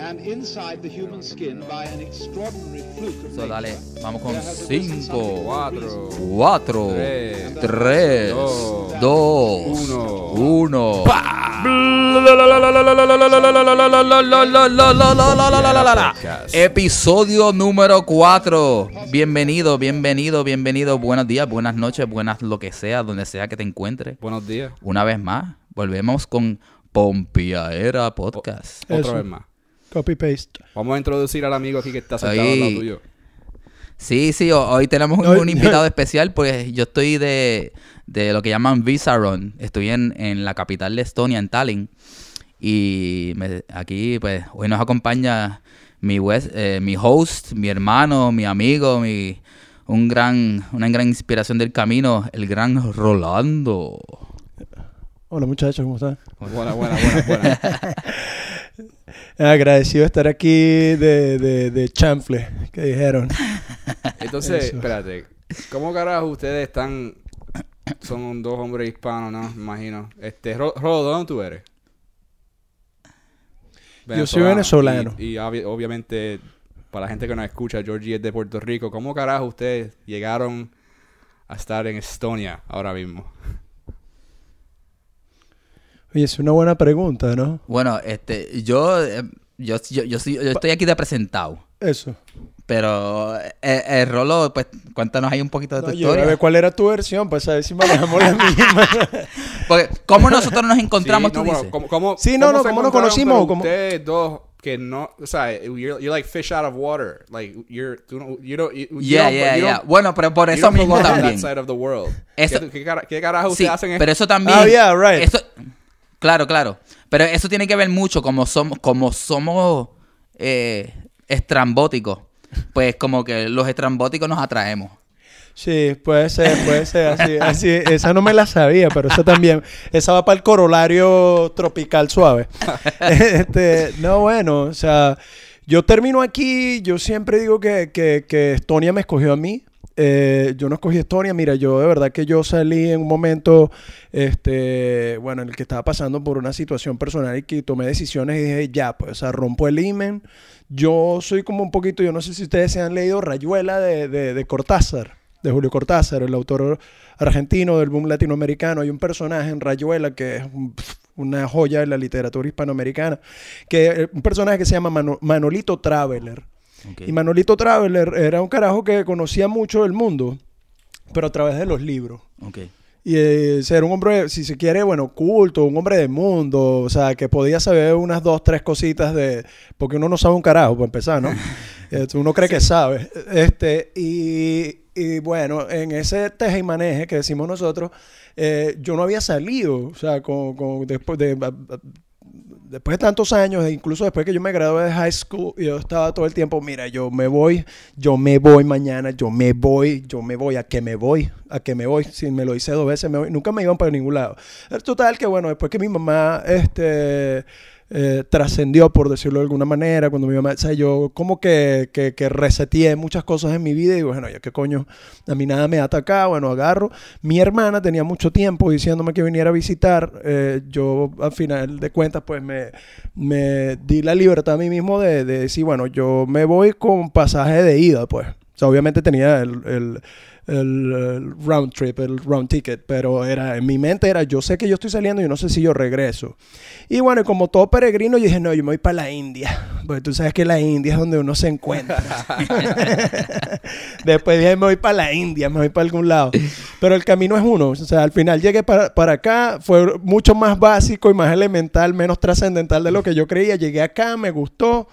and inside the human skin, by an extraordinary fluke of So, dale, vamos con there has arisen 5, something Cuatro. 4, Tres. 3, Dos. 2, Uno. 1. Podcast. Episodio número 4. Bienvenido, bienvenido, bienvenido. Buenos días, buenas noches, buenas lo que sea, donde sea que te encuentres. Buenos días. Una vez más, volvemos con Pompiaera Podcast. Otra Eso. vez más. Copy paste. Vamos a introducir al amigo aquí que está sentado Ahí. al lado tuyo. Sí, sí, ho- hoy tenemos un, invitado especial, pues yo estoy de, de lo que llaman Visa Run. Estoy en, en la capital de Estonia, en Tallinn. Y me- aquí, pues, hoy nos acompaña mi, eh, mi host, mi hermano, mi amigo, mi, un gran, una gran inspiración del camino, el gran Rolando. Hola muchachos, ¿cómo están? Buena, buena, buena, buena. Agradecido de estar aquí de, de, de chanfle, que dijeron. Entonces, Eso. espérate. ¿Cómo carajo ustedes están? Son dos hombres hispanos, ¿no? Me imagino. Este, Ro- Rodo, ¿dónde tú eres? Yo soy venezolano. Y, y obvi- obviamente, para la gente que nos escucha, Georgie es de Puerto Rico. ¿Cómo carajo ustedes llegaron a estar en Estonia ahora mismo? Oye, es una buena pregunta, ¿no? Bueno, este, yo, eh, yo, yo, yo, yo estoy aquí de presentado. Eso. Pero eh, el Rolo, pues cuéntanos ahí un poquito de tu No, yo, historia. a ver, ¿cuál era tu versión? Pues a ver si manejamos la misma. Porque, ¿cómo nosotros nos encontramos, Sí, tú no, bueno, dices? ¿cómo, cómo, Sí, no, no, se ¿cómo nos conocimos? ¿Cómo? Ustedes dos que no, o sea, you're, you're like fish out of water. Like, you're, tú no- you don't, you, you Yeah, don't- yeah, you yeah. don't- Bueno, pero por eso mismo también. that side of the world. Eso- ¿Qué, qué, qué carajo Sí, ustedes hacen? pero eso también... Ah, yeah, right. eso- claro, claro. Pero eso tiene que ver mucho como somos, como somos eh, estrambóticos. Pues como que los estrambóticos nos atraemos. Sí, puede ser, puede ser. Así, así, esa no me la sabía, pero esa también. Esa va para el corolario tropical suave. este, no, bueno, o sea, yo termino aquí. Yo siempre digo que, que, que Estonia me escogió a mí. Eh, yo no escogí Estonia, mira, yo de verdad que yo salí en un momento, este, bueno, en el que estaba pasando por una situación personal y que tomé decisiones y dije, ya, pues, o sea, rompo el imen. Yo soy como un poquito, yo no sé si ustedes se han leído Rayuela de, de, de Cortázar, de Julio Cortázar, el autor argentino del boom latinoamericano. Hay un personaje en Rayuela que es un- una joya de la literatura hispanoamericana, que es un personaje que se llama Mano- Manolito Traveler. Y Manolito Traveler era un carajo que conocía mucho del mundo, pero a través de los libros. Y eh, ser un hombre, si se quiere, bueno, culto, un hombre de mundo, o sea, que podía saber unas dos, tres cositas de... Porque uno no sabe un carajo, para empezar, ¿no? Este, uno cree que sabe. Este, y, y bueno, en ese teje y maneje que decimos nosotros, eh, yo no había salido, o sea, con, con- después de... Después de tantos años, e incluso después que yo me gradué de high school, yo estaba todo el tiempo, mira, yo me voy, yo me voy mañana, yo me voy, yo me voy, a que me voy, a que me voy. Si me lo hice dos veces, me voy. Nunca me iban para ningún lado. Total que, bueno, después que mi mamá, este, eh, trascendió, por decirlo de alguna manera, cuando mi mamá, o sea, yo como que, que, reseteé muchas cosas en mi vida y digo, bueno, ya qué coño, a mí nada me ataca, bueno, agarro. Mi hermana tenía mucho tiempo diciéndome que viniera a visitar, eh, yo al final de cuentas pues me, me di la libertad a mí mismo de, de decir, bueno, yo me voy con pasaje de ida, pues. O sea, obviamente tenía el, el- el, round trip, el round ticket, pero era en mi mente era, yo sé que yo estoy saliendo y no sé si yo regreso. Y bueno, como todo peregrino, yo dije, no, yo me voy para la India, porque tú sabes que la India es donde uno se encuentra. Después dije, me voy para la India, me voy para algún lado. Pero el camino es uno, o sea, al final llegué para, para acá, fue mucho más básico y más elemental, menos trascendental de lo que yo creía. Llegué acá, me gustó.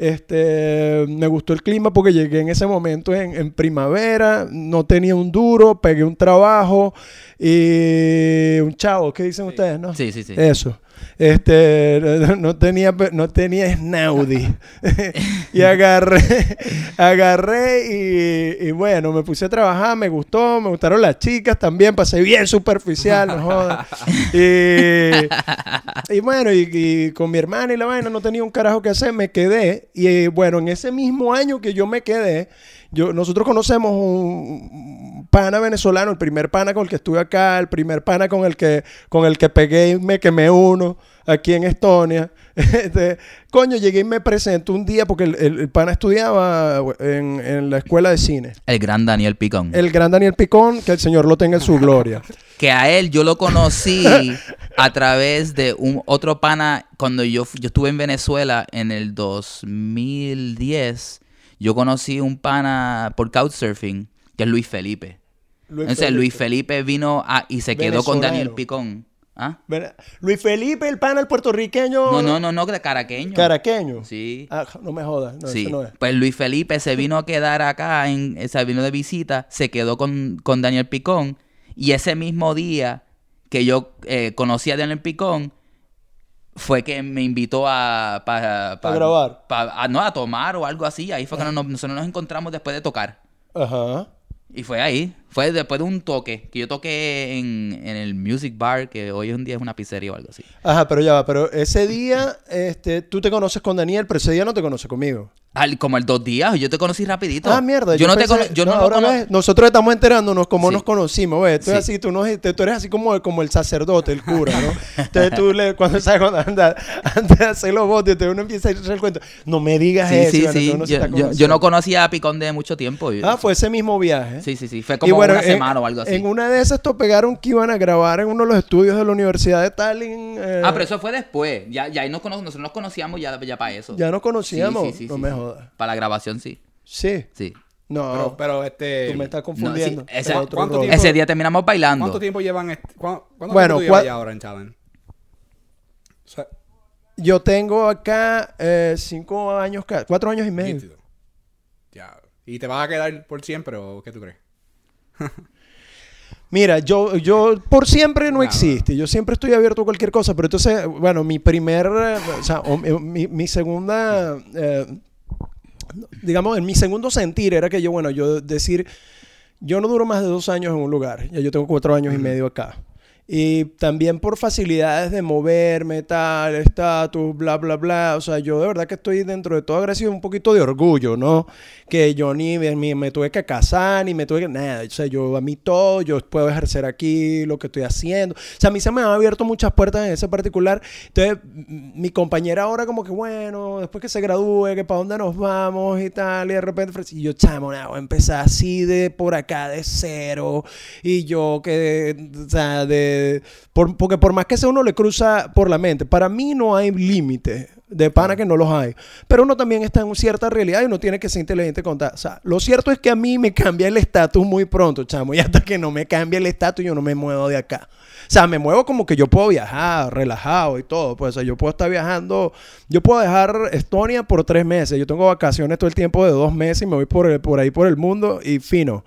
Este, me gustó el clima porque llegué en ese momento en, en primavera, no tenía un duro, pegué un trabajo y un chavo, ¿qué dicen ustedes? No? Sí, sí, sí. Eso. Este, no, tenía, no tenía Snaudi. y agarré, agarré y, y bueno, me puse a trabajar, me gustó, me gustaron las chicas también, pasé bien superficial, no jodas. Y, y bueno, y, y con mi hermana y la vaina no tenía un carajo que hacer, me quedé. Y bueno, en ese mismo año que yo me quedé, yo, nosotros conocemos un pana venezolano, el primer pana con el que estuve acá, el primer pana con el que, con el que pegué y me quemé uno aquí en Estonia. Este, coño, llegué y me presento un día porque el, el- el pana estudiaba en, en la escuela de cine. El gran Daniel Picón. El gran Daniel Picón, que el Señor lo tenga en su gloria. Que a él yo lo conocí a través de un otro pana cuando yo, yo estuve en Venezuela en el 2010. Yo conocí un pana por Couchsurfing, que es Luis Felipe. Entonces Luis Felipe vino a- y se quedó con Daniel. Picón. ¿Ah? Luis Felipe, el pana, el puertorriqueño. No, no, no, no, de caraqueño. Caraqueño. Sí. Ah, no me jodas. No, sí. no es. Pues Luis Felipe se vino a quedar acá, en, se vino de visita, se quedó con, con Daniel Picón. Y ese mismo día que yo eh, conocí a Daniel Picón, fue que me invitó a... pa- pa- A grabar. pa- a, no, a tomar o algo así. Ahí fue que nos- nosotros nos encontramos después de tocar. Ajá. Y fue ahí. Fue después de un toque. Que yo toqué en, en el Music Bar, que hoy en día es una pizzería o algo así. Ajá, pero ya va. Pero ese día, este, tú te conoces con Daniel, pero ese día no te conoces conmigo. Al- como el dos días, yo te conocí rapidito. Ah, mierda. Yo, no te pensé- cono- yo no, lo ahora cono- ves, nosotros estamos enterándonos cómo Sí. nos conocimos, ¿ves? Tú, Sí. así, tú, no, tú eres así como, como el sacerdote, el cura, ¿no? Entonces tú, le, cuando sabes, cuando anda, antes de hacer los botes, uno empieza a hacer el cuento. No me digas Sí, eso. sí, bueno, Yo, yo- yo no conocía a Picón de mucho tiempo. Ah, fue ese mismo viaje. Sí, sí, sí. Fue como una semana o algo así. En una de esas, esto pegaron que iban a grabar en uno de los estudios de la Universidad de Tallinn. eh, Ah, pero eso fue después. Ya, ya ahí nos cono- nosotros nos conocíamos ya, ya para eso. Ya nos conocíamos. Sí, sí, sí, no sí, me sí. jodas. Para la grabación, sí. Sí. Sí. No. Pero, pero este... tú me estás No, sí, confundiendo. ese- Era otro ¿cuánto rollo. tiempo- Ese día terminamos bailando. ¿Cuánto tiempo llevan? Este, ¿cuán- ¿Cuánto Bueno, tiempo llevas ahora en Challenge? O sea, Yo tengo acá eh, cinco años, cuatro años y medio. ¿Y te vas a quedar por siempre o qué tú crees? Mira, yo, yo por siempre no Nada. existe. Yo siempre estoy abierto a cualquier cosa. Pero entonces, bueno, mi primer, eh, o sea, o mi, mi- mi segunda, eh, digamos, en mi segundo sentir era que yo, bueno, yo decir, yo no duro más de dos años en un lugar. Ya yo tengo cuatro años y medio acá. Y también por facilidades de moverme, tal, estatus, bla, bla, bla. O sea, yo de verdad que estoy dentro de todo agresivo un poquito de orgullo, ¿no? Que yo ni me, tuve que casar, ni me tuve que... Nada, o sea, yo a mí todo, yo puedo ejercer aquí lo que estoy haciendo. O sea, a mí se me han abierto muchas puertas en ese particular. Entonces, mi compañera ahora como que, bueno, después que se gradúe, que para dónde nos vamos y tal. Y de repente, y yo, chamo, nada, voy a empezar así de por acá, de cero. Y yo que, o sea, de... por- porque por más que sea uno le cruza por la mente, para mí no hay límite. De pana que no los hay. Pero uno también está en cierta realidad y uno tiene que ser inteligente con. O sea, lo cierto es que a mí me cambia el estatus muy pronto, chamo. Y hasta que no me cambie el estatus, yo no me muevo de acá. O sea, me muevo como que yo puedo viajar, relajado y todo. Pues, o sea, yo puedo estar viajando. Yo puedo dejar Estonia por tres meses. Yo tengo vacaciones todo el tiempo de dos meses y me voy por, por ahí por el mundo y fino.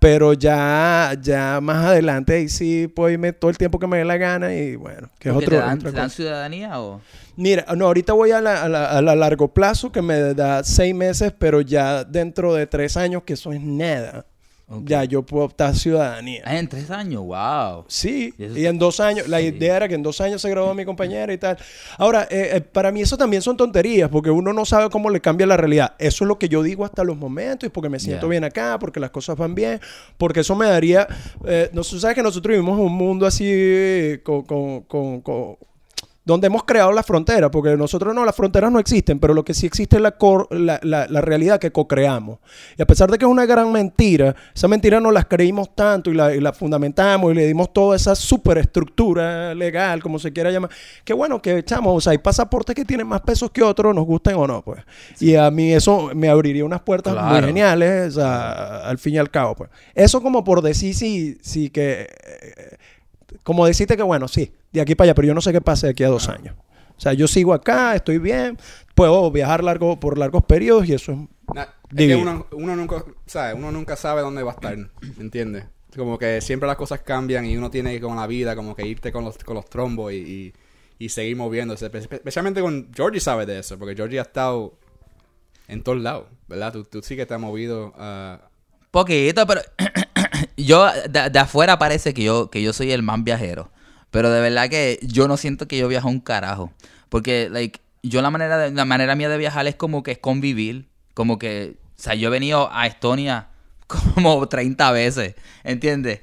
Pero ya, ya más adelante ahí sí puedo irme todo el tiempo que me dé la gana y bueno, que es ¿Por qué otro, ¿Te dan, te ciudadanía o...? Mira, no, ahorita voy a la, a la- a la largo plazo que me da seis meses, pero ya dentro de tres años, que eso es nada, Ya yo puedo optar ciudadanía. Ah, en tres años, wow. Sí, Y en dos años, la idea era que en dos años se graduó mi compañera y tal. Ahora, eh, eh, para mí eso también son tonterías, porque uno no sabe cómo le cambia la realidad. Eso es lo que yo digo hasta los momentos, y porque me siento bien acá, porque las cosas van bien, porque eso me daría... Eh, no, sabes que nosotros vivimos en un mundo así eh, con... con- con- con- donde hemos creado la frontera, porque nosotros no, las fronteras no existen, pero lo que sí existe es la, cor- la, la- la realidad que co-creamos. Y a pesar de que es una gran mentira, esa mentira no las creímos tanto y la, y fundamentamos y le dimos toda esa superestructura legal, como se quiera llamar, que bueno, que echamos, o sea, hay pasaportes que tienen más pesos que otros, nos gusten o no, pues. Y a mí eso me abriría unas puertas muy geniales, o sea, al fin y al cabo, pues. Eso como por decir sí, sí que... eh, como decirte que bueno, sí, de aquí para allá, pero yo no sé qué pase de aquí a dos años. O sea, yo sigo acá, estoy bien, puedo viajar largo, por largos periodos y eso es... Es que uno, uno nunca, ¿sabes? Uno nunca sabe dónde va a estar, ¿entiendes? Como que siempre las cosas cambian y uno tiene que con la vida como que irte con los, con los trombos y, y, y seguir moviéndose. Espe- Especialmente con Georgie sabe de eso, porque Georgie ha estado en todos lados, ¿verdad? Tú, tú sí que te has movido ah, Poquito, pero yo de, de afuera parece que yo, que yo soy el más viajero. Pero de verdad que yo no siento que yo viajo un carajo. Porque, like, yo la manera, de- la manera mía de viajar es como que es convivir. Como que, o sea, yo he venido a Estonia como 30 veces, ¿entiendes?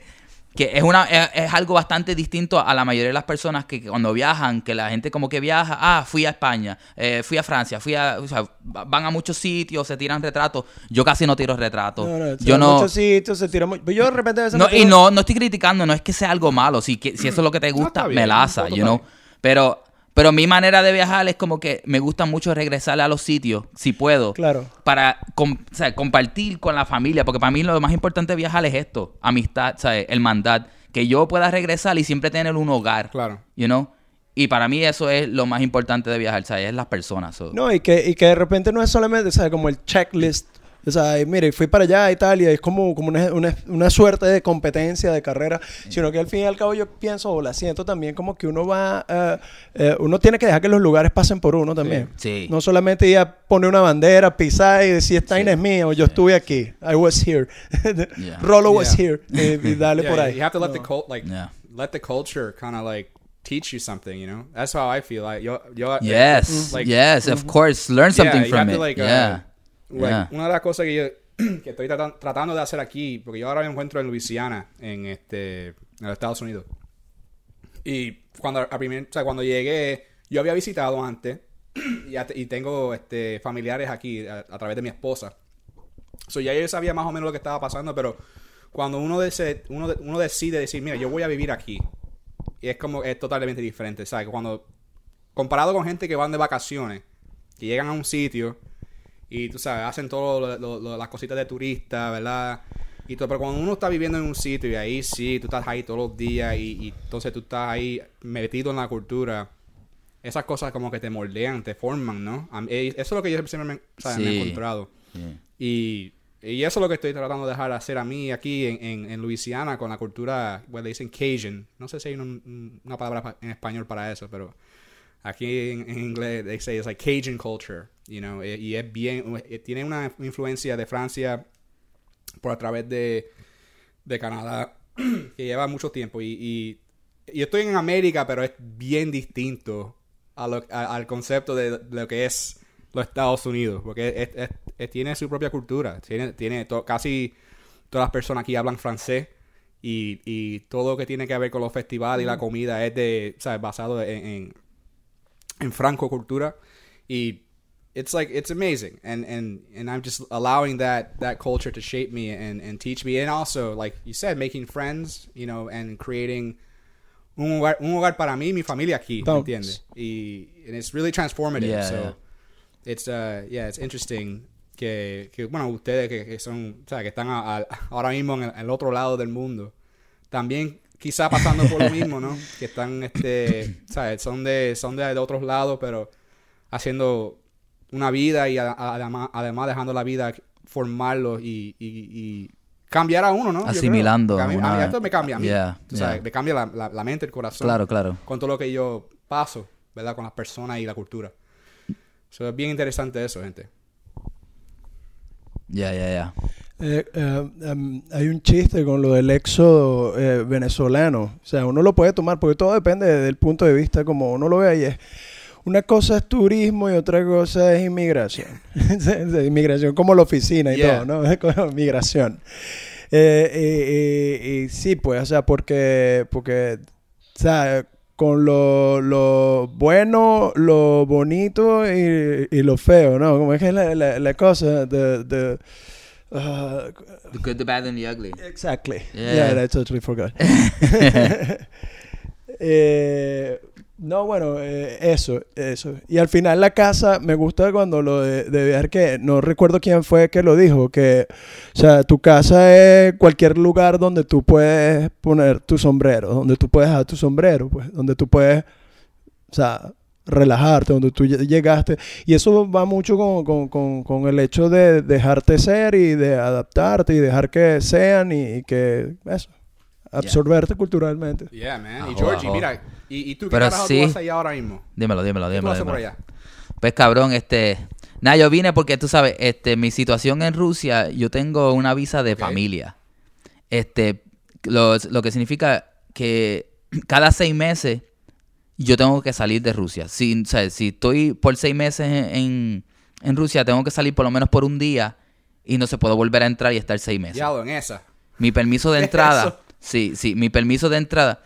Que es, una, es, es algo bastante distinto a la mayoría de las personas que, que cuando viajan, que la gente como que viaja, ah, fui a España, eh, fui a Francia, fui a, o sea, va- van a muchos sitios, se tiran retratos. Yo casi no tiro retratos. No, no, yo no, muchos sitios se tira muy- Yo de repente a veces no, me y tiro- no, no estoy criticando, no es que sea algo malo. Si, que, si eso es lo que te No, gusta, está bien, me laza, todo you know. Pero, pero mi manera de viajar es como que me gusta mucho regresar a los sitios, si puedo. Claro. Para com- o sea, compartir con la familia. Porque para mí lo más importante de viajar es esto: amistad, ¿sabes? hermandad. Que yo pueda regresar y siempre tener un hogar. Claro. You know? Y para mí eso es lo más importante de viajar, ¿sabes? Es las personas. so. No, y que, y que de repente no es solamente, sea, como el checklist. O sea, y mire, fui para allá a Italia, es como, como una, una, una suerte de competencia, de carrera, sino que al fin y al cabo yo pienso, o la siento también como que uno va, eh, eh, uno tiene que dejar que los lugares pasen por uno también. Sí. No solamente ir a poner una bandera, pisar y decir, esta Sí. es mía, o yo estuve aquí, I was here, Yeah. Rolo was here, y, y dale Yeah, por ahí. You have to let No. the cult like Yeah. let the culture kind of like teach you something. You know, that's how I feel. Like yo, yo, Yes, like, yes, of course. Learn something yeah, you from have it. to, like, uh. Like, Yeah. Una de las cosas que yo que estoy tratan- tratando de hacer aquí, porque yo ahora me encuentro en Luisiana, en este, en los Estados Unidos. Y cuando a primer- o sea, cuando llegué, yo había visitado antes y, tengo este, familiares aquí a, a través de mi esposa. So, ya yo sabía más o menos lo que estaba pasando, pero cuando uno, dese- uno, de- uno decide decir, mira, yo voy a vivir aquí, y es como, es totalmente diferente, ¿sabes? Cuando, comparado con gente que van de vacaciones, que llegan a un sitio y, tú sabes, hacen todas las cositas de turista, ¿verdad? Y todo, pero cuando uno está viviendo en un sitio y ahí sí, tú estás ahí todos los días y, y entonces tú estás ahí metido en la cultura, esas cosas como que te moldean, te forman, ¿no? Mí- eh, Eso es lo que yo siempre me, he encontrado. Yeah. Y, y eso es lo que estoy tratando de dejar hacer a mí aquí en, en, en Luisiana con la cultura, bueno, le dicen Cajun. No sé si hay un- una palabra pa- en español para eso, pero aquí en, en inglés they say it's like Cajun culture, you know, y, y es bien, eh, tiene una influencia de Francia por a través de, de Canadá que lleva mucho tiempo y, y, y estoy en América, pero es bien distinto a lo- a- al concepto de, de lo que es los Estados Unidos, porque es- es- es- tiene su propia cultura, tiene, tiene to- casi todas las personas aquí hablan francés y, y todo lo que tiene que ver con los festivales y la comida es de, ¿sabes? basado en, en, en franco cultura y it's like it's amazing. And and and i'm just allowing that that culture to shape me and and teach me. And also like you said making friends you know and creating un hogar, un hogar para mí mi familia aquí ¿me entiendes? Y and it's really transformative. Yeah, so yeah. it's uh yeah it's interesting que, que bueno ustedes que, que son o sea que están a- a- ahora mismo en el, en el otro lado del mundo. También quizá pasando por lo mismo no que están este sabes son de son de, de otros lados pero haciendo una vida y a- a- además, además dejando la vida formarlo y, y, y cambiar a uno, ¿no? Asimilando A mí, a mí una- esto me cambia a mí. Yeah, Tú sabes, yeah. me cambia la, la- la mente, el corazón. Claro, claro. Con todo lo que yo paso, ¿verdad? Con las personas y la cultura. So, es bien interesante eso, gente. Ya, ya, ya. Eh, eh, em, hay un chiste con lo del éxodo eh, venezolano. O sea, uno lo puede tomar porque todo depende del punto de vista como uno lo ve ahí. Es, una cosa es turismo y otra cosa es inmigración. inmigración como la oficina y Yeah. todo, ¿no? Eh, y- y- y sí, pues, o sea, porque, porque, o sea, con lo, lo bueno, lo bonito y, y lo feo, ¿no? Como es que es la, la, la cosa de... uh, The good, the bad, and the ugly. Exactly. Yeah. Yeah, I totally forgot. Eh, no, bueno, eh, eso, eso. Y al final la casa, me gusta cuando lo de, de viajar, que no recuerdo quién fue que lo dijo, que, o sea, tu casa es cualquier lugar donde tú puedes poner tu sombrero, donde tú puedes dejar tu sombrero, pues, donde tú puedes, o sea, relajarte, donde tú lle- llegaste. Y eso va mucho con, con, con, con el hecho de dejarte ser y de adaptarte y dejar que sean y, y que, eso, absorberte culturalmente. Yeah, man. Ajo, y Georgie, ajo. mira, ¿Y, y tú qué Pero carajo sí. tú ahora mismo? Dímelo, dímelo, ¿Qué tú dímelo. por dímelo. allá? Pues cabrón, este... Nada, yo vine porque tú sabes, este, mi situación en Rusia, yo tengo una visa de familia. Este, lo, lo que significa que cada seis meses yo tengo que salir de Rusia. Si, o sea, si estoy por seis meses en, en, en Rusia, tengo que salir por lo menos por un día y no se puede volver a entrar y estar seis meses. Diablo, en esa. Mi permiso de ¿Qué es entrada. Sí, sí, mi permiso de entrada.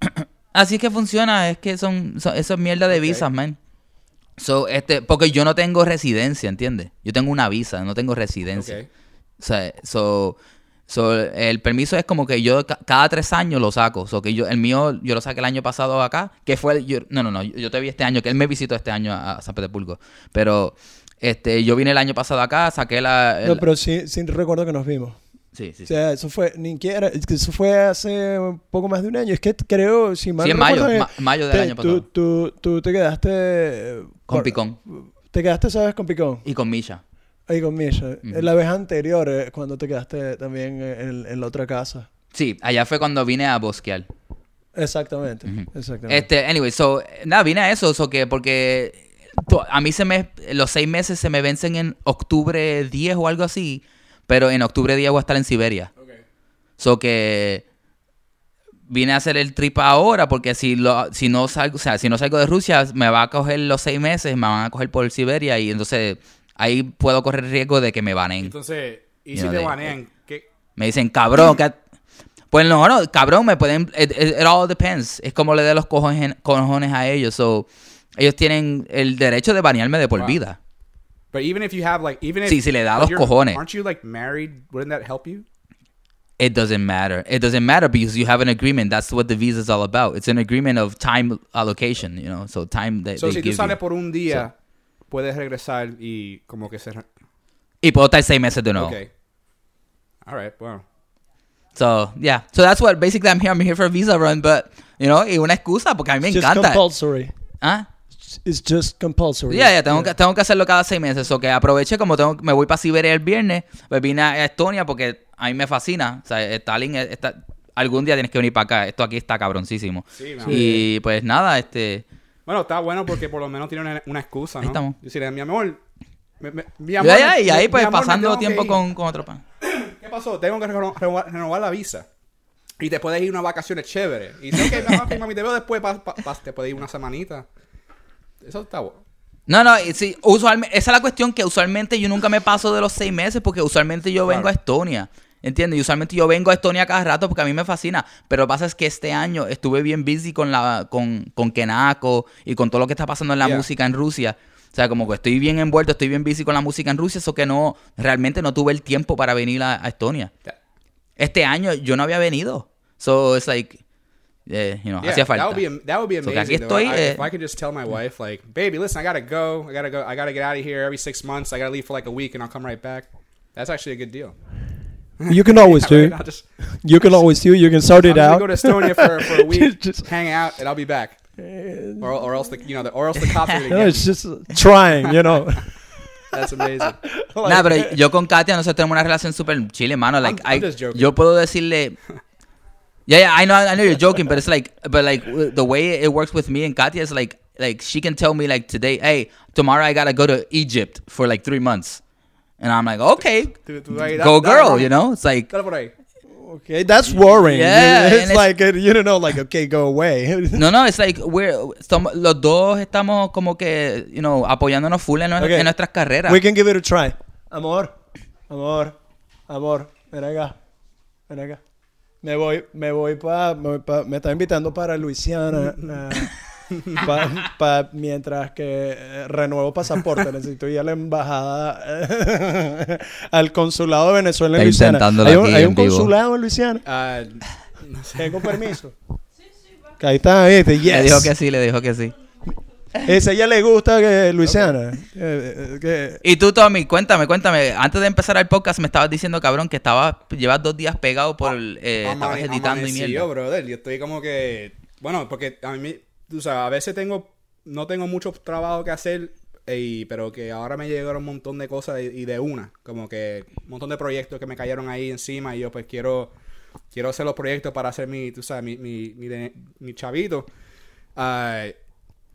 Así es que funciona, es que son, son eso es mierda de visas, man. So, este, porque yo no tengo residencia, ¿entiendes? Yo tengo una visa, no tengo residencia. Ok. O sea, so, so, el permiso es como que yo ca- cada tres años lo saco. So, que yo, el mío, yo lo saqué el año pasado acá, que fue, el- yo, no, no, no, yo, te vi este año, que él me visitó este año a, a San Petersburgo. Pero, este, yo vine el año pasado acá, saqué la... No, pero sí, sí recuerdo que nos vimos. sí, sí, O sí. sea, eso fue, ni eso fue hace un poco más de un año. Es que creo, si mal Sí, en mayo, recuerdo, ma- mayo del te- año pasado. Tú, tú te quedaste... eh, Con por- Picón. Te quedaste, ¿sabes? Con Picón. Y con Misha. Ahí con Misha. Ujú. La vez anterior, eh, cuando te quedaste también en, en la otra casa. Sí, allá fue cuando vine a bosquear. Exactamente. Exactamente. Este, anyway, so, nada, vine a eso, so que porque to- a mí se me, los seis meses se me vencen en octubre 10 o algo así, pero en octubre 10 voy a estar en Siberia. So que vine a hacer el trip ahora porque si lo, si no salgo, o sea, si no salgo de Rusia, me va a coger los seis meses, me van a coger por Siberia y entonces ahí puedo correr riesgo de que me banen. Entonces, ¿y si know, te they- banean? ¿Qué? Me dicen, cabrón, que... Pues no, no, cabrón, me pueden... It, it- all depends. Es como le dé los cojones, cojones a ellos. So, ellos tienen el derecho de banearme de por Wow. vida. But even if you have like, even if Sí, si le da los cojones. Aren't you like married? Wouldn't that help you? It doesn't matter. It doesn't matter because you have an agreement. That's what the visa is all about. It's an agreement of time allocation, you know. So time that So they si tú give sales you. por un día, puedes regresar y como que se. Y puedo estar seis meses de nuevo. Okay. All right. Well. So, yeah. So that's what, basically I'm here. I'm here for a visa run, but, you know, y una excusa porque a mí me It's just encanta. compulsory. ¿Ah? It's just compulsory. Ya, ya, tengo, que, tengo que hacerlo cada seis meses. O que aproveché, como tengo, me voy para Siberia el viernes, pues vine a Estonia porque a mí me fascina. O sea, Stalin, está, algún día tienes que venir para acá. Esto aquí está cabroncísimo. Sí, y pues nada, este... Bueno, está bueno porque por lo menos tiene una, una excusa, ¿no? Ahí estamos. Decirle, mi amor. me- me- mi amor, ya, y ahí mi pues amor, pasando tiempo con, con otro pan. ¿Qué pasó? Tengo que reno- renovar, renovar la visa. Y te puedes ir unas vacaciones chéveres. Y dice, ok, ok, mami, te veo después. pa- pa- pa- te puedes ir una semanita. Eso está bueno. No, no, sí, usualmente, esa es la cuestión que usualmente yo nunca me paso de los seis meses porque usualmente yo vengo a. Estonia. ¿Entiendes? Y usualmente yo vengo a Estonia cada rato porque a mí me fascina. Pero lo que pasa es que este año estuve bien busy con la con, con Kenako y con todo lo que está pasando en la Yeah. música en Rusia. O sea, como que estoy bien envuelto, estoy bien busy con la música en Rusia, eso que no, realmente no tuve el tiempo para venir a, a Estonia. Yeah. Este año yo no había venido. So, it's like, eh, you know, Yeah, hacía falta. That would be, that would be So, amazing. que aquí estoy, I- eh, if I could just tell my wife, like, baby, listen, I gotta go. I gotta go. I gotta get out of here every six months. I gotta leave for like a week, and I'll come right back. That's actually a good deal. You can always do. Right? Just, You can always do. You can sort I'm it gonna out. go to Estonia for, for a week, Just- hang out, and I'll be back. Or, or else the you know the or else the cops are gonna No, it's just trying, you know. That's amazing. Nah, pero yo con Katia nosotros tenemos una relación súper chile, mano. Like, I'm I- just joking. yo puedo decirle... Yeah, yeah, I know, I know you're joking, but it's like, but like the way it works with me and Katia is like, like she can tell me like today, hey, tomorrow I gotta go to Egypt for like three months, and I'm like, okay, go girl, you know? It's like. Okay, that's worrying. Yeah, it's like uh, you don't know, like okay, go away. no, no, it's like we're los dos estamos como que, you know, apoyándonos full en, Okay. en nuestras carreras. We can give it a try. Amor, amor, amor, ven acá, ven acá. Me voy, me voy para, me, pa- me está invitando para Luisiana. pa- pa- mientras que eh, renuevo pasaporte, necesito ir a la embajada, eh, al consulado de Venezuela en Está Luisiana. ¿Hay un, aquí hay en un vivo. consulado en Luisiana? Ah, no sé. Tengo permiso. Que ahí está, ¿viste? Yes. Le dijo que sí, le dijo que sí. Ese a ella le gusta que Luisiana. eh, eh, que- Y tú, Tommy, cuéntame, cuéntame. Antes de empezar el podcast me estabas diciendo, cabrón, que estabas, llevas dos días pegado por, el, eh, estabas editando y mierda. brother. Yo estoy como que. Bueno, porque a mí. Tú sabes, a veces tengo. No tengo mucho trabajo que hacer. y- pero que ahora me llegaron un montón de cosas y, y de una. Como que un montón de proyectos que me cayeron ahí encima. Y yo, pues quiero. Quiero hacer los proyectos para hacer mi. Tú sabes, mi, mi, mi, de- mi chavito.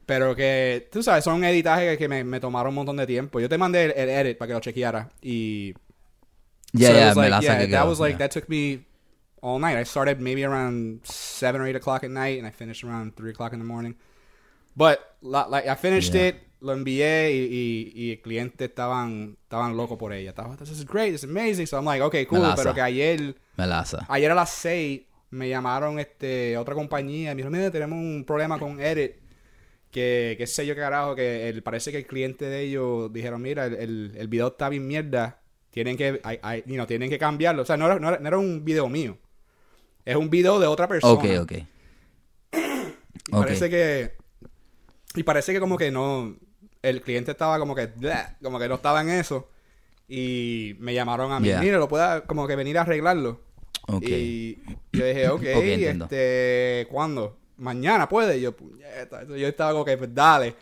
Pero que, tú sabes, son editajes que, me, me tomaron un montón de tiempo. Yo te mandé el, el edit para que lo chequeara. Y. Yeah, so it yeah, was me like, la yeah, saqué. That quedó, was like, yeah. that took me all night. I started maybe around 7 or 8 o'clock at night, and I finished around 3 o'clock in the morning. But, like, I finished Yeah. it, lo envié, y, el cliente estaban, estaban locos por ella. Estaban, this is great, this is amazing. So I'm like, okay, cool. Melaza. Pero que ayer Melaza. Ayer a las 6 me llamaron este otra compañía y me dijeron, mira, tenemos un problema con Edit. Que, que sé yo qué carajo, que el, parece que el cliente de ellos dijeron, mira, el, el, el video está bien mierda. Tienen que, hay- hay- you know, tienen que cambiarlo. O sea, no era, no, era, no era un video mío. Es un video de otra persona. Ok, ok. Y parece que. Y parece que como que no. El cliente estaba como que. "Bleh", Como que no estaba en eso. Y me llamaron a mí. Yeah. Mira, lo pueda como que venir a arreglarlo. Ok. Y yo dije, ok, Ok, entiendo. este, ¿cuándo? Mañana puede. Y yo, puñeta. Yo estaba como que, pues dale.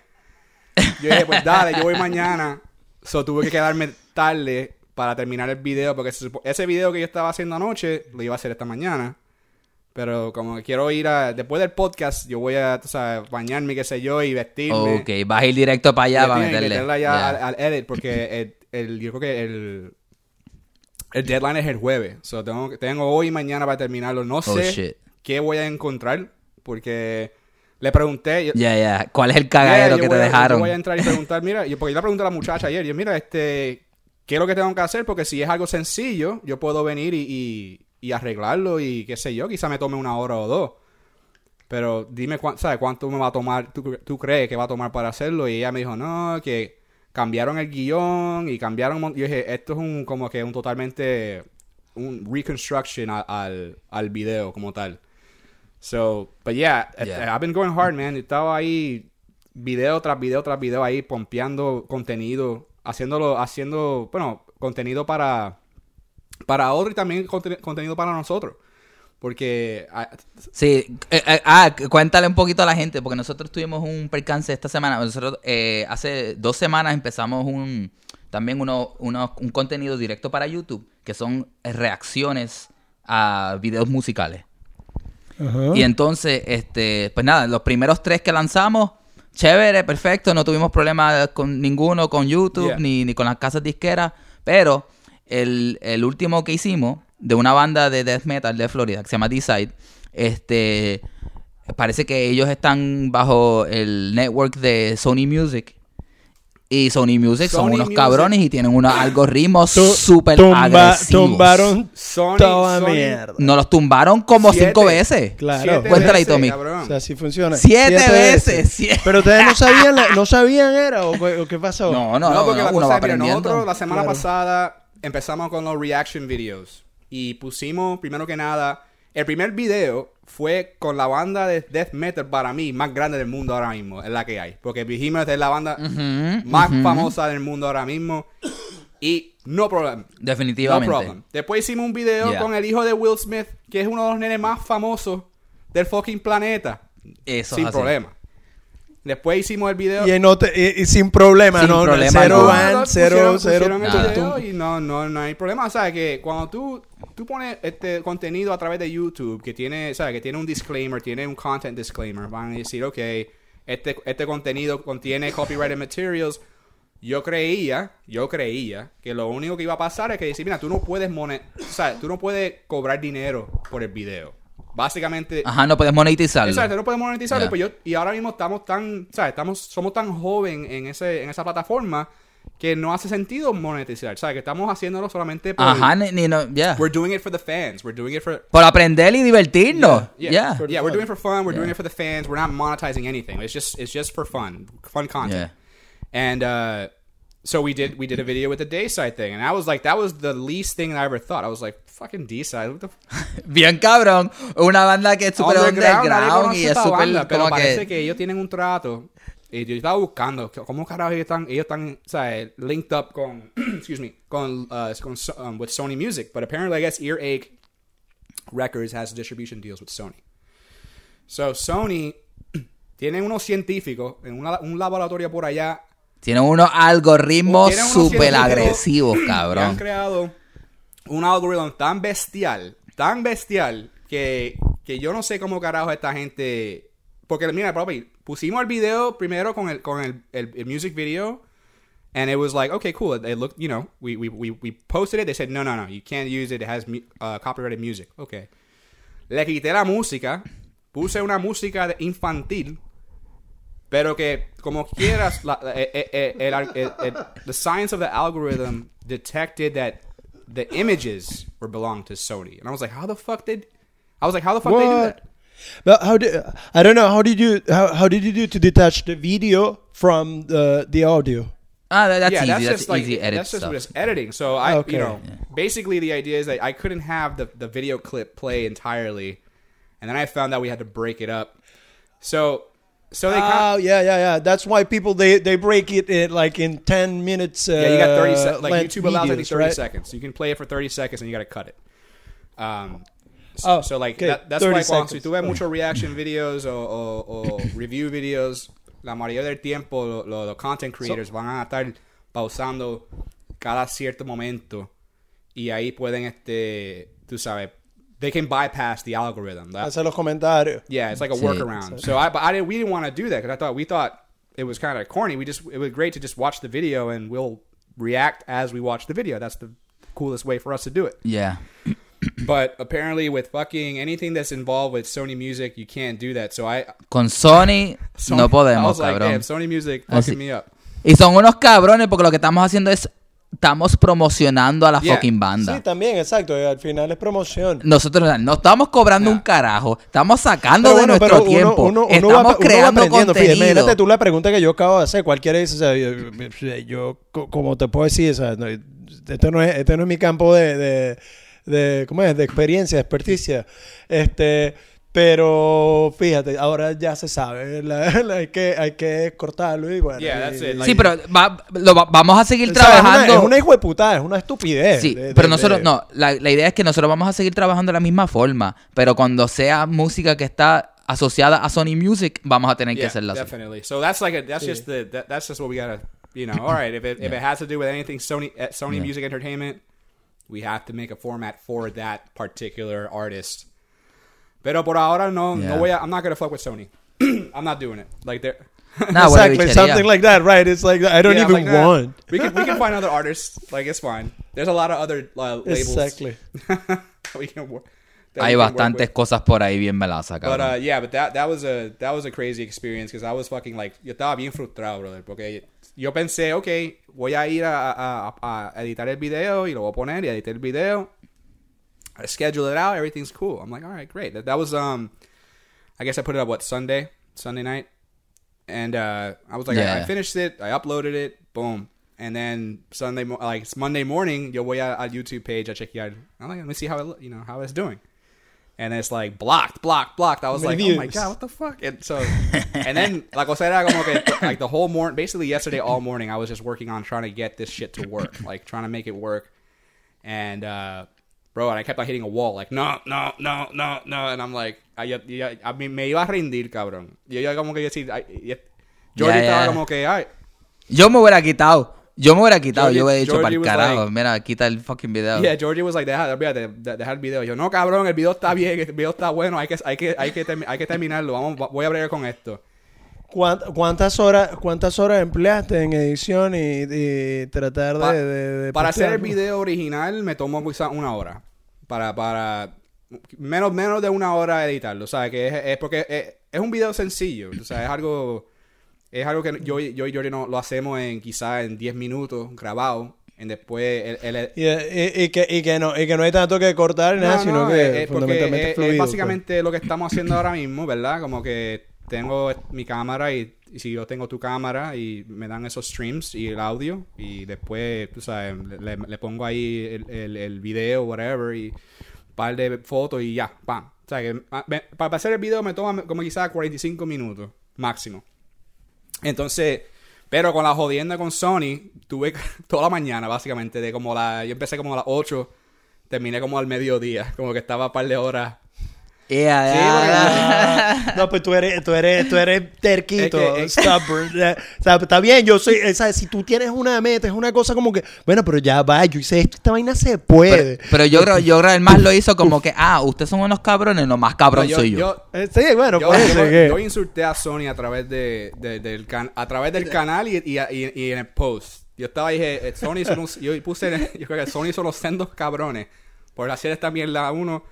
Yo dije, pues dale, yo voy mañana. So tuve que quedarme tarde para terminar el video. Porque ese video que yo estaba haciendo anoche lo iba a hacer esta mañana. Pero como quiero ir a. Después del podcast, yo voy a, tú sabes, bañarme, qué sé yo, y vestirme. Ok, vas a ir directo para allá para meterle. meterle allá Yeah. al, al edit. Porque el, el- yo creo que el. El deadline es el jueves. So tengo, tengo hoy y mañana para terminarlo. No Oh, sé shit. qué voy a encontrar. Porque le pregunté. Ya, ya. ¿Cuál es el cagadero que te a- dejaron? Yo voy a entrar y preguntar, mira, yo, porque yo le pregunté a la muchacha ayer, yo, mira, este, ¿qué es lo que tengo que hacer? Porque si es algo sencillo, yo puedo venir y, y, y arreglarlo y qué sé yo, quizá me tome una hora o dos. Pero dime, cuán- ¿sabes cuánto me va a tomar, tú, tú crees que va a tomar para hacerlo? Y ella me dijo, no, que cambiaron el guion y cambiaron... Yo dije, esto es un como que un totalmente... Un reconstruction a- al, al video como tal. So, but yeah, Yeah. I've been going hard, man. Estaba ahí video tras video tras video ahí pompeando contenido, haciéndolo, haciendo, bueno, contenido para para otro y también conte- contenido para nosotros. Porque ah, Sí, eh, eh, ah, cu- cuéntale un poquito a la gente, porque nosotros tuvimos un percance esta semana. Nosotros eh, hace dos semanas empezamos un también uno, uno- un contenido directo para YouTube, que son reacciones a videos musicales. Y entonces, este, pues nada, los primeros tres que lanzamos, chévere, perfecto, no tuvimos problemas con ninguno, con YouTube, Yeah. ni, ni con las casas disqueras, pero el, el último que hicimos, de una banda de death metal de Florida, que se llama D-Side, este, parece que ellos están bajo el network de Sony Music. Y Sony Music son Sony unos Music. cabrones y tienen unos algoritmos súper tumba- agresivos. Tumbaron Sony, toda Sony- mierda. Nos los tumbaron como Siete. cinco veces. Claro. siete Cuéntale ahí, Tommy. cabrón. O sea, así funciona. Siete veces, siete. Pero ustedes no sabían, la- no sabían era o, qué- o qué pasó. No, no, No, no, porque no, la uno cosa va es, mira, aprendiendo. nosotros la semana Claro. pasada empezamos con los reaction videos y pusimos, primero que nada, el primer video fue con la banda de death metal para mí más grande del mundo ahora mismo, es la que hay, porque Behemoth es la banda más famosa del mundo ahora mismo y no problem. No Definitivamente. problem. Después hicimos un video Yeah. con el hijo de Will Smith, que es uno de los nenes más famosos del fucking planeta. Eso sin es así. problema. Después hicimos el video. Y, no te- y- y sin problema, Sin ¿no? problema, cero no. van, no, cero, pusieron- cero. y no, no, no hay problema. O sea, que cuando tú, tú pones este contenido a través de YouTube que tiene, o sea, que tiene un disclaimer, tiene un content disclaimer, van a decir, ok, este, este contenido contiene copyrighted materials. Yo creía, yo creía que lo único que iba a pasar es que decir, mira, tú no puedes monet, o sea, tú no puedes cobrar dinero por el video. Básicamente, Ajá, no puedes monetizarlo. Exacto, no podemos monetizarlo. Ya. Pues yo, y ahora mismo estamos tan, ¿sabes? Estamos, somos tan joven en ese, en esa plataforma que no hace sentido monetizar. ¿Sabes? Que estamos haciéndolo solamente por. Ajá, ni, ni no, ya. We're doing it for the fans. We're doing it for. Por aprender y divertirnos. Yeah, Ya. yeah, we're doing it for fun. We're doing Yeah. it for the fans. We're not monetizing anything. It's just, it's just for fun, fun content. Yeah. And uh, so we did, we did a video with the Dayside thing, and I was like, that was the least thing I ever thought. I was like, fucking f- Bien cabrón. Una banda que es súper Underground, y es súper pero parece que... que... ellos tienen un trato. Y yo estaba buscando cómo carajo ellos están, ellos están, ¿sabes? Linked up con, excuse me, con, uh, con um, with Sony Music, but apparently I guess Earache Records has distribution deals with Sony. So Sony tiene unos científicos en una- un laboratorio por allá Tienen unos algoritmos súper agresivos, han cabrón. creado un algoritmo tan bestial, tan bestial, que, que yo no sé cómo carajo esta gente porque mira, papi, pusimos el video primero con el, con el, music video. And it was like, okay, cool. It looked, you know, we, we, we, we posted it. They said, no, no, no, you can't use it. It has uh, copyrighted music. Okay. Le quité la música. Puse una música de infantil. Pero que, como quieras, la, eh, eh, eh, el, el- el- the science of the algorithm detected that the images were belong to Sony. And I was like, how the fuck did... I was like, how the fuck they do that? But how did I don't know how did you how, how did you do to detach the video from the the audio? Ah, that- that's yeah, easy. that's That's, just like easy edit that's just stuff. just editing. So I, Okay. you know, basically the idea is that I couldn't have the the video clip play entirely, and then I found out we had to break it up. So, so they Oh kind yeah, yeah, yeah. That's why people they they break it in like in ten minutes. Uh, yeah, you got thirty seconds. Like length YouTube allows I think videos, thirty right? seconds. You can play it for thirty seconds, and you got to cut it. Um. So, Oh, so like okay, that, that's 30 why cuando si seconds. tú ves muchos reaction videos o, o, o review videos, la mayoría del tiempo lo- lo- los content creators van a estar pausando cada cierto momento y ahí pueden este tú sabes they can bypass the algorithm. That- Hacer los comentarios. yeah, it's like a Sí. workaround. So I, but I didn't, we didn't want to do that because I thought we thought it was kind of corny. We just it was great to just watch the video and we'll react as we watch the video. That's the coolest way for us to do it. Yeah. But apparently, with fucking anything that's involved with Sony Music, you can't do that. So I Con Sony, Sony- no I podemos, was like, cabrón. damn, Sony Music Así- fucking me up. Y son unos cabrones porque lo que estamos haciendo es estamos promocionando a la Yeah. fucking banda. Sí, también, exacto. y Al final es promoción. Nosotros no estamos cobrando un carajo, estamos sacando Pero de bueno, nuestro pero tiempo, uno, uno, estamos va, uno va creando aprendiendo. Fíjate, contenido. imagínate tú la pregunta que yo acabo de hacer. Cualquiera dice, o sea, yo, yo, co- como te puedo decir, o sea, no, este, no es, este no es mi campo de, de, de- ¿cómo es? De experiencia, de experticia. Este, pero fíjate, ahora ya se sabe. la- la- hay, que, hay que cortarlo y bueno. Yeah, y-. Sí, pero va- lo va- vamos a seguir o sea, es una- trabajando. Es una, hijo de puta, es una estupidez. Sí, de- de- pero nosotros, de- no, la, la idea es que nosotros vamos a seguir trabajando de la misma forma, pero cuando sea música que está asociada a Sony Music, vamos a tener que Yeah, hacerla así. definitely. So that's like a, that's just the that, that's just what we gotta you know. All right, if it, if it has to do with anything Sony Sony Music Entertainment, we have to make a format for that particular artist. Pero por ahora no Yeah. no voy a, I'm not gonna fuck with Sony. I'm not doing it. Like they're Nah, exactly, bichería. something like that, right? It's like I don't Yeah, I'm even like, nah, want. We can we can find other artists. Like it's fine. There's a lot of other uh, labels. Exactly. we can work. that Hay we can work bastantes with. cosas por ahí bien melazas, But cabrón. uh, yeah, but that that was a that was a crazy experience because I was fucking like yo estaba bien frustrado, brother, porque yo pensé, okay, voy a ir a, a, a- a editar el video y lo voy a poner y editar el video. I schedule it out, everything's cool. I'm like, all right, great. That, that was um, I guess I put it up what Sunday, Sunday night, and uh, I was like, I, I finished it, I uploaded it, boom. And then Sunday, like it's Monday morning, yo voy a, a YouTube page, I check it out. I'm like, let me see how it, you know, how it's doing and it's like blocked, blocked, blocked. I was like, many oh my god, what the fuck? And so, and then like cosa era como que like the whole morning, basically yesterday all morning, I was just working on trying to get this shit to work, like trying to make it work. And uh, bro, and I kept like hitting a wall, like no, no, no, no, no, and I'm like, I, ya- ya- a mí me iba a rendir, cabrón. Yo ya como que yo sí, Jordi Ya, estaba ya. como que, ay, Yo me hubiera quitado. Yo me hubiera quitado. Georgie- yo hubiera dicho para el carajo. like- Mira, quita el fucking video. Yeah, Georgie was like, deja, olvídate, de- deja el video. Yo, no, cabrón, el video está bien, el video está bueno, hay que, hay que, hay que, termi- hay que terminarlo. Vamos, voy a bregar con esto. ¿Cuánt- ¿Cuántas horas, cuántas horas empleaste en edición y, y tratar de, Pa- de- de para hacer el video original me tomó quizá una hora. Para, para menos, menos de una hora editarlo. O sea, que es, es porque es, es un video sencillo. O sea, es algo, es algo que yo, yo y Jordi no, lo hacemos en quizá en 10 minutos grabado. Y después el, el- Y, y- y que, y, que no, y que no hay tanto que cortar ni nada, No, sino no, que es- fundamentalmente pues. básicamente lo que estamos haciendo ahora mismo, ¿verdad? Como que tengo mi cámara y, si yo tengo tu cámara y me dan esos streams y el audio y después, tú sabes, le, pongo ahí el, video, whatever, y un par de fotos y ya, pam. O sea, que ah, para hacer el video me toma como quizás 45 minutos máximo. Entonces, pero con la jodienda con Sony, tuve toda la mañana, básicamente, de como la. Yo empecé como a las 8, terminé como al mediodía, como que estaba un par de horas Yeah, Sí, yeah. No, pues tú eres, tú eres, tú eres terquito, Es que- es- stubborn. Eh, O sea, está bien, yo soy, o sea, si tú tienes una meta, es una cosa como que, bueno, pero ya va, yo hice esto, esta vaina se puede. Pero, pero yo creo, yo creo que el más lo hizo como que, ah, ustedes son unos cabrones, no más cabrón No, soy yo. Eh, sí, bueno, yo, yo- que- yo insulté a Sony a través de, de- del can- a través del canal y, y, y- y en el post. Yo estaba y dije, eh, Sony son yo puse, yo creo que Sony son los sendos cabrones por hacer esta mierda uno.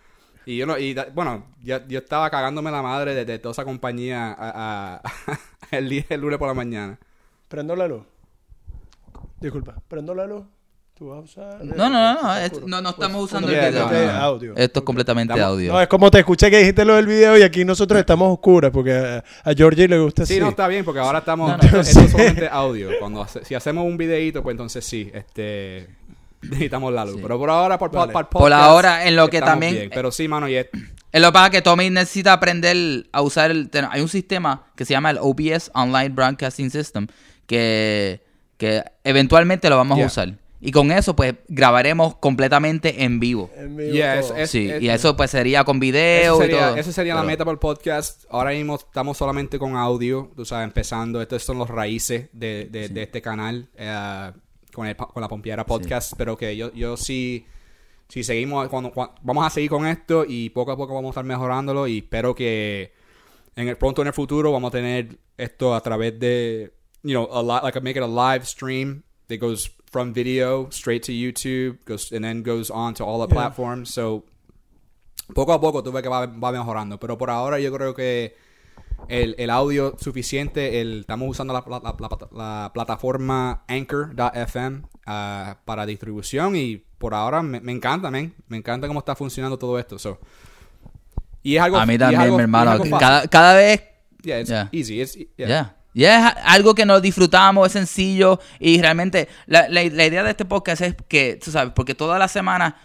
Y yo no, y da- bueno, yo, yo estaba cagándome la madre de, de toda esa compañía a- a- el, día- el lunes por la mañana. Prendo la luz. Disculpa, prendo la luz. Tú vas a usar. No, no, no, no, es- no, no estamos usando Yeah, el video. no, audio. Esto es completamente Estamos- audio. No, es como te escuché que dijiste lo del video y aquí nosotros estamos oscuras porque a, a Georgie le gusta Sí, así. no, está bien, porque ahora estamos. No, no. esto, esto es solamente audio. Cuando hace- si hacemos un videíto, pues entonces sí, este. Necesitamos la luz. Sí. Pero por ahora, por, Vale. el Por podcast, ahora, en lo que también- bien. Pero sí, mano, y es- Es lo que pasa que Tommy necesita aprender a usar el... Hay un sistema que se llama el OBS, Online Broadcasting System, que, que eventualmente lo vamos Yeah. a usar. Y con eso, pues, grabaremos completamente en vivo. En vivo Yeah, todo. es- es- sí, es- y eso pues sería con video y sería, todo. esa sería la meta para el podcast. Ahora mismo estamos solamente con audio, tú sabes, empezando. Estos son los raíces de, de- de este canal eh, con, el, con la Pompiera Podcast. Pero que yo, yo sí, sí seguimos, cuando, cua- vamos a seguir con esto y poco a poco vamos a estar mejorándolo. Y espero que en el, pronto en el futuro vamos a tener esto a través de, you know, a li- like make it a live stream that goes from video straight to YouTube, goes and then goes on to all the Yeah. platforms. So poco a poco tú ves que va, va mejorando. Pero por ahora yo creo que el, el audio suficiente, el, estamos usando la, la- la- la- la plataforma Anchor.fm ah, para distribución y por ahora me, me encanta, man. Me encanta cómo está funcionando todo esto. So. Y es algo A mí también, algo- mi hermano. Cada, cada vez Yeah, it's Yeah. easy. It's, yeah. Ya es algo que nos disfrutamos, es sencillo y realmente la, la- la idea de este podcast es que, tú sabes, porque toda la semana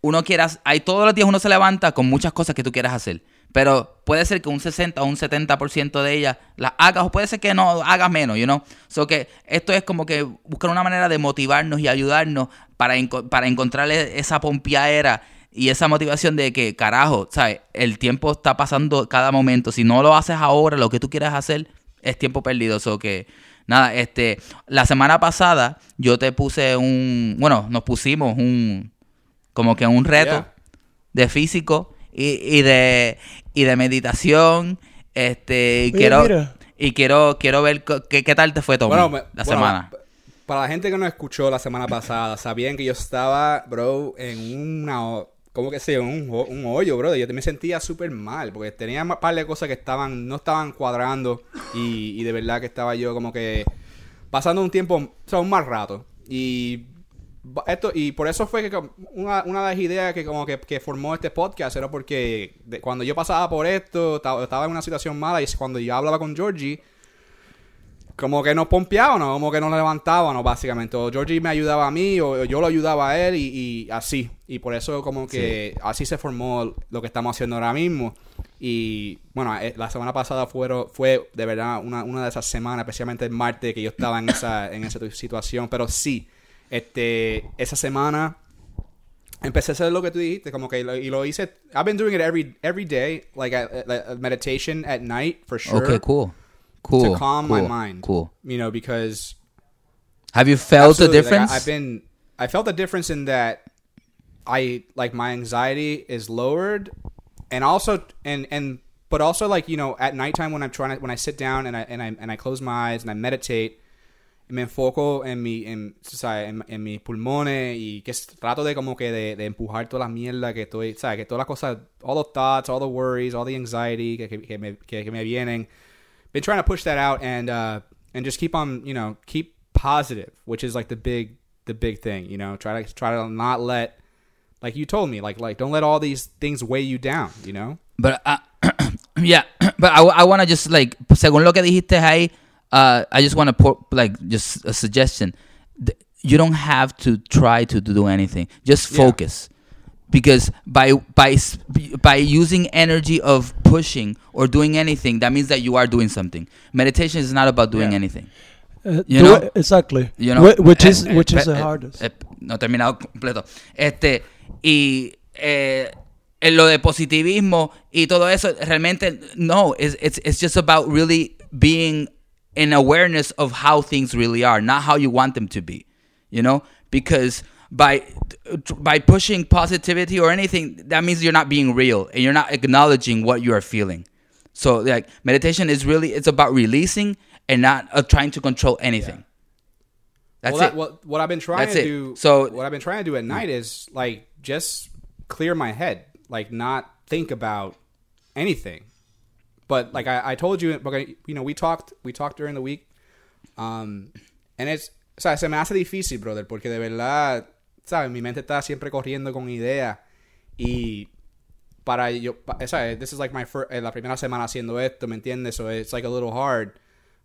uno quieras, hay todos los días uno se levanta con muchas cosas que tú quieras hacer, pero puede ser que un 60 o un 70% de ellas las hagas o puede ser que no hagas menos, you know. So que esto es como que buscar una manera de motivarnos y ayudarnos para, enco- para encontrarle esa pompiadera y esa motivación de que, carajo, ¿sabes? El tiempo está pasando cada momento. Si no lo haces ahora, lo que tú quieras hacer, es tiempo perdido. So que, nada, este, la semana pasada yo te puse un, bueno, nos pusimos un, como que un reto Yeah. de físico y, y de, y de meditación. Este, y Oye, quiero, mira. y quiero, quiero ver qué, qué tal te fue, Tommy, Bueno, me- la bueno, semana. Para la gente que no escuchó la semana pasada, sabían que yo estaba, bro, en una... ¿Cómo que se Un, un hoyo, bro. Yo me sentía súper mal porque tenía un par de cosas que estaban no estaban cuadrando y, y de verdad que estaba yo como que pasando un tiempo, o sea, un mal rato. Y esto y por eso fue que una, una de las ideas que como que, que formó este podcast era porque de- cuando yo pasaba por esto, estaba, en una situación mala y cuando yo hablaba con Georgie, como que nos pompeábamos, como que nos levantábamos, básicamente. O Georgie me ayudaba a mí, o yo lo ayudaba a él, y, y así. Y por eso, como que así se formó lo que estamos haciendo ahora mismo. Y bueno, eh, la semana pasada fueron, fue de verdad una, una de esas semanas, especialmente el martes, que yo estaba en esa, en esa situación. Pero sí, este, esa semana empecé a hacer lo que tú dijiste, como que lo, y lo hice. I've been doing it every every day, like a, a- a meditation at night for sure Okay, cool. Cool. to calm cool, my mind. Cool. You know, because Have you felt the absolutely, like, difference? I, have been, I felt the difference in that I like my anxiety is lowered, and also and and but also like you know at nighttime when I'm trying to when I sit down and I and I and I close my eyes and I meditate. Me enfoco en mi, en, sea, en, en mis pulmones y que trato de como que de, de empujar toda la mierda que estoy, ¿sabes? Que todas las cosas, all the thoughts, all the worries, all the anxiety que, que, que me, que, que me vienen. Been trying to push that out and uh, and just keep on, you know, keep positive, which is like the big the big thing, you know. Try to try to not let, like you told me, like like don't let all these things weigh you down, you know. But uh, yeah, but I, I want to just like según lo que dijiste ahí, uh, I just want to put like just a suggestion. You don't have to try to do anything. Just Yeah. focus. Because by by by using energy of pushing or doing anything, that means that you are doing something. Meditation is not about doing Yeah. anything. Uh, You know- it- exactly. You know, Wh- which eh, is eh, which is the eh, hardest. no he terminado completo. Este, y eh, eh, lo de positivismo y todo eso, realmente, no, it's, it's, it's just about really being in awareness of how things really are, not how you want them to be, you know? Because by by pushing positivity or anything, that means you're not being real and you're not acknowledging what you are feeling. So like meditation is really it's about releasing and not uh, trying to control anything. That's well, that- it. what, what I've been trying That's to it. do. So- what I've been trying to do at night is like just clear my head, like not think about anything. But like I, I told you, porque, you know, we talked, we talked during the week, um, and it's, o sea, se me hace difícil, brother, porque de verdad, sabes, mi mente está siempre corriendo con ideas y para yo, ¿sabes? This is like my first, la primera semana haciendo esto, ¿me entiendes? So it's like a little hard,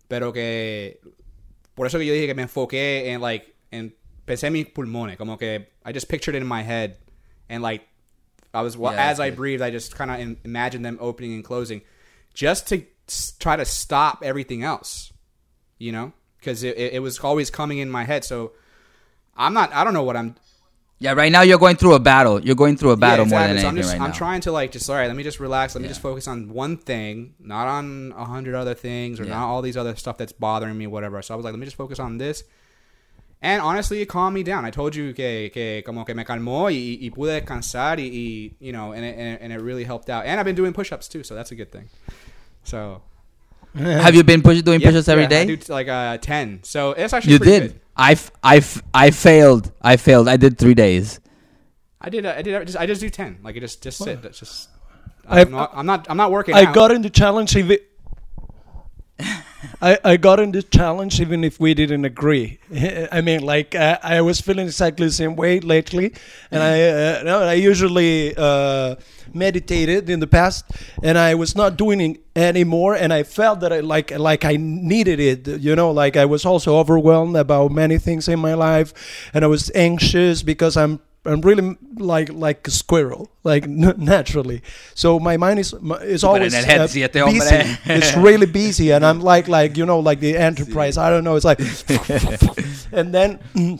pero que por eso que yo dije que me enfoqué en like en pensé en mis pulmones como que I just pictured it in my head and like I was well, Yeah, as I good. breathed I just kind of imagined them opening and closing just to try to stop everything else you know because it, it, was always coming in my head so I'm not I don't know what I'm yeah, right now you're going through a battle. You're going through a battle yeah, more than. So anything I'm just right I'm now. trying to like just all right let me just relax let me Yeah. just focus on one thing not on a hundred other things or Yeah. not all these other stuff that's bothering me whatever so I was like let me just focus on this and honestly it calmed me down I told you que, que como que me calmó y, y pude descansar y, y you know and it, and, it, and it really helped out and I've been doing push-ups too so that's a good thing so Have you been push, doing yeah, push-ups every yeah, day? I do t- like uh 10 so it's actually you pretty did. good. I, f- I, f- I failed. I failed. I did three days. I did uh, I did uh, just I just do 10 like I just just sit that's just I- I'm not, I'm not I'm not working I out. got in the challenge if it, I, I got in the challenge even if we didn't agree. I mean, like uh, I was feeling exactly the same way lately, and I uh, no, I usually uh, meditated in the past, and I was not doing it anymore, and I felt that I like like I needed it. You know, like I was also overwhelmed about many things in my life, and I was anxious because I'm I'm really like like a squirrel, like n- naturally. So my mind is is always uh, busy. it's really busy, and I'm like like you know like the enterprise. I don't know. It's like, and then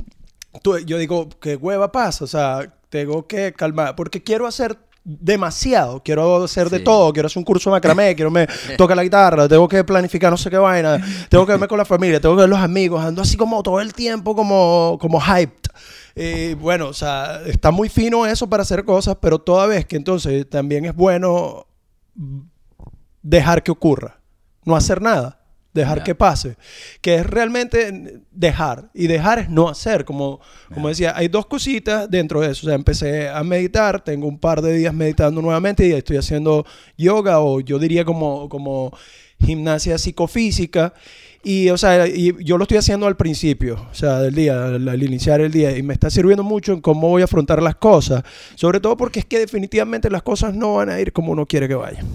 tú- yo digo que hueva pasa. O sea, tengo que calmar porque quiero hacer demasiado, quiero hacer de Sí. todo, quiero hacer un curso de macramé, quiero me tocar la guitarra, tengo que planificar no sé qué vaina, tengo que verme con la familia, tengo que ver los amigos, ando así como todo el tiempo como, como hyped. Y bueno, o sea, está muy fino eso para hacer cosas, pero toda vez que entonces también es bueno dejar que ocurra, no hacer nada, dejar que pase, que es realmente dejar, y dejar es no hacer, como, como decía, hay dos cositas dentro de eso, o sea, empecé a meditar, tengo un par de días meditando nuevamente y estoy haciendo yoga o yo diría como, como gimnasia psicofísica. Y, o sea, y yo lo estoy haciendo al principio, o sea, del día, al, al iniciar el día, y me está sirviendo mucho en cómo voy a afrontar las cosas, sobre todo porque es que definitivamente las cosas no van a ir como uno quiere que vayan.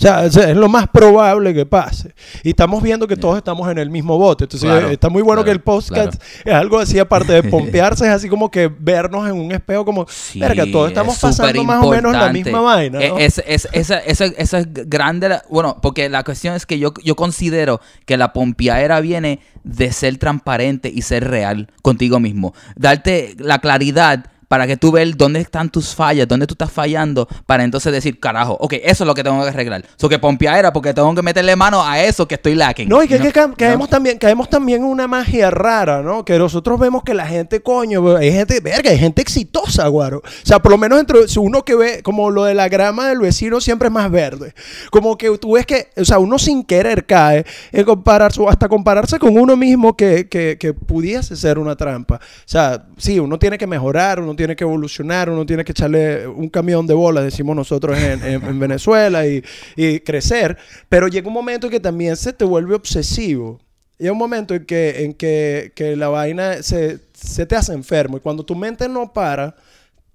O sea, es, lo más probable que pase. Y estamos viendo que todos estamos en el mismo bote. Entonces, Claro, está muy bueno claro, que el podcast es algo así, aparte de pompearse, es así como que vernos en un espejo como, Sí, verga, todos estamos es pasando más o menos la misma vaina. ¿no? Eh, Es, es- esa, esa, esa es grande, la- bueno, porque la cuestión es que yo, yo considero que la pompiadera viene de ser transparente y ser real contigo mismo. Darte la claridad para que tú veas dónde están tus fallas, dónde tú estás fallando, para entonces decir, carajo, ok, eso es lo que tengo que arreglar. So que pompiadera, porque tengo que meterle mano a eso que estoy lacking. No, y que, You que caemos, también, caemos también en una magia rara, ¿no? Que nosotros vemos que la gente, coño, hay gente, verga, hay gente exitosa, guaro. O sea, por lo menos entre uno que ve, como lo de la grama del vecino siempre es más verde. Como que tú ves que, o sea, uno sin querer cae en compararse, hasta compararse con uno mismo que, que, que pudiese ser una trampa. O sea, sí, uno tiene que mejorar, uno tiene que evolucionar, uno tiene que echarle un camión de bola, decimos nosotros en, en- en Venezuela, y, y crecer. Pero llega un momento en que también se te vuelve obsesivo. Llega un momento en que, en que, que la vaina se, se te hace enfermo. Y cuando tu mente no para,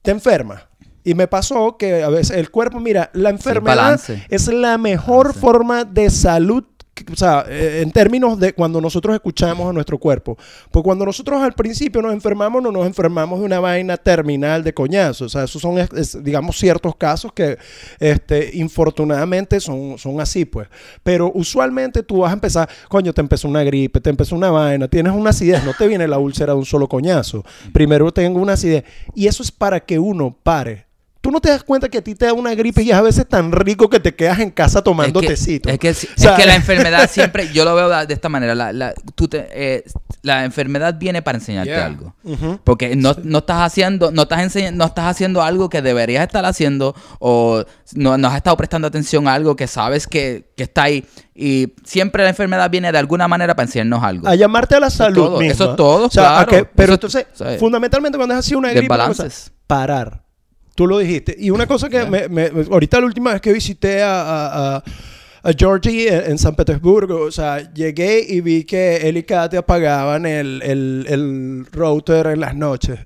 te enferma. Y me pasó que a veces el cuerpo, mira, la enfermedad es la mejor Balance. forma de salud. O sea, eh, en términos de cuando nosotros escuchamos a nuestro cuerpo. Porque cuando nosotros al principio nos enfermamos, no nos enfermamos de una vaina terminal de coñazo. O sea, esos son, es, digamos, ciertos casos que, este, infortunadamente son, son así, pues. Pero usualmente tú vas a empezar, coño, te empezó una gripe, te empezó una vaina, tienes una acidez, no te viene la úlcera de un solo coñazo. Primero tengo una acidez. Y eso es para que uno pare. No te das cuenta que a ti te da una gripe y es a veces tan rico que te quedas en casa tomando es que, tecito. Es que, si- O sea, es que la enfermedad siempre, yo lo veo de esta manera, la, la, tú te- eh, la enfermedad viene para enseñarte Yeah. algo. Porque no, no estás haciendo, no estás enseñando, no estás haciendo algo que deberías estar haciendo, o no, no has estado prestando atención a algo que sabes que, que está ahí. Y siempre la enfermedad viene de alguna manera para enseñarnos algo. A llamarte a la salud todo, misma. eso es todo, O sea, claro. que- pero Eso- entonces, ¿sabes? fundamentalmente cuando es así una gripe, parar. Tú lo dijiste. Y una cosa que me, me- ahorita la última vez que visité a, a, a- a Georgie en, San Petersburgo, o sea, llegué y vi que él y Katy apagaban el, el, el router en las noches.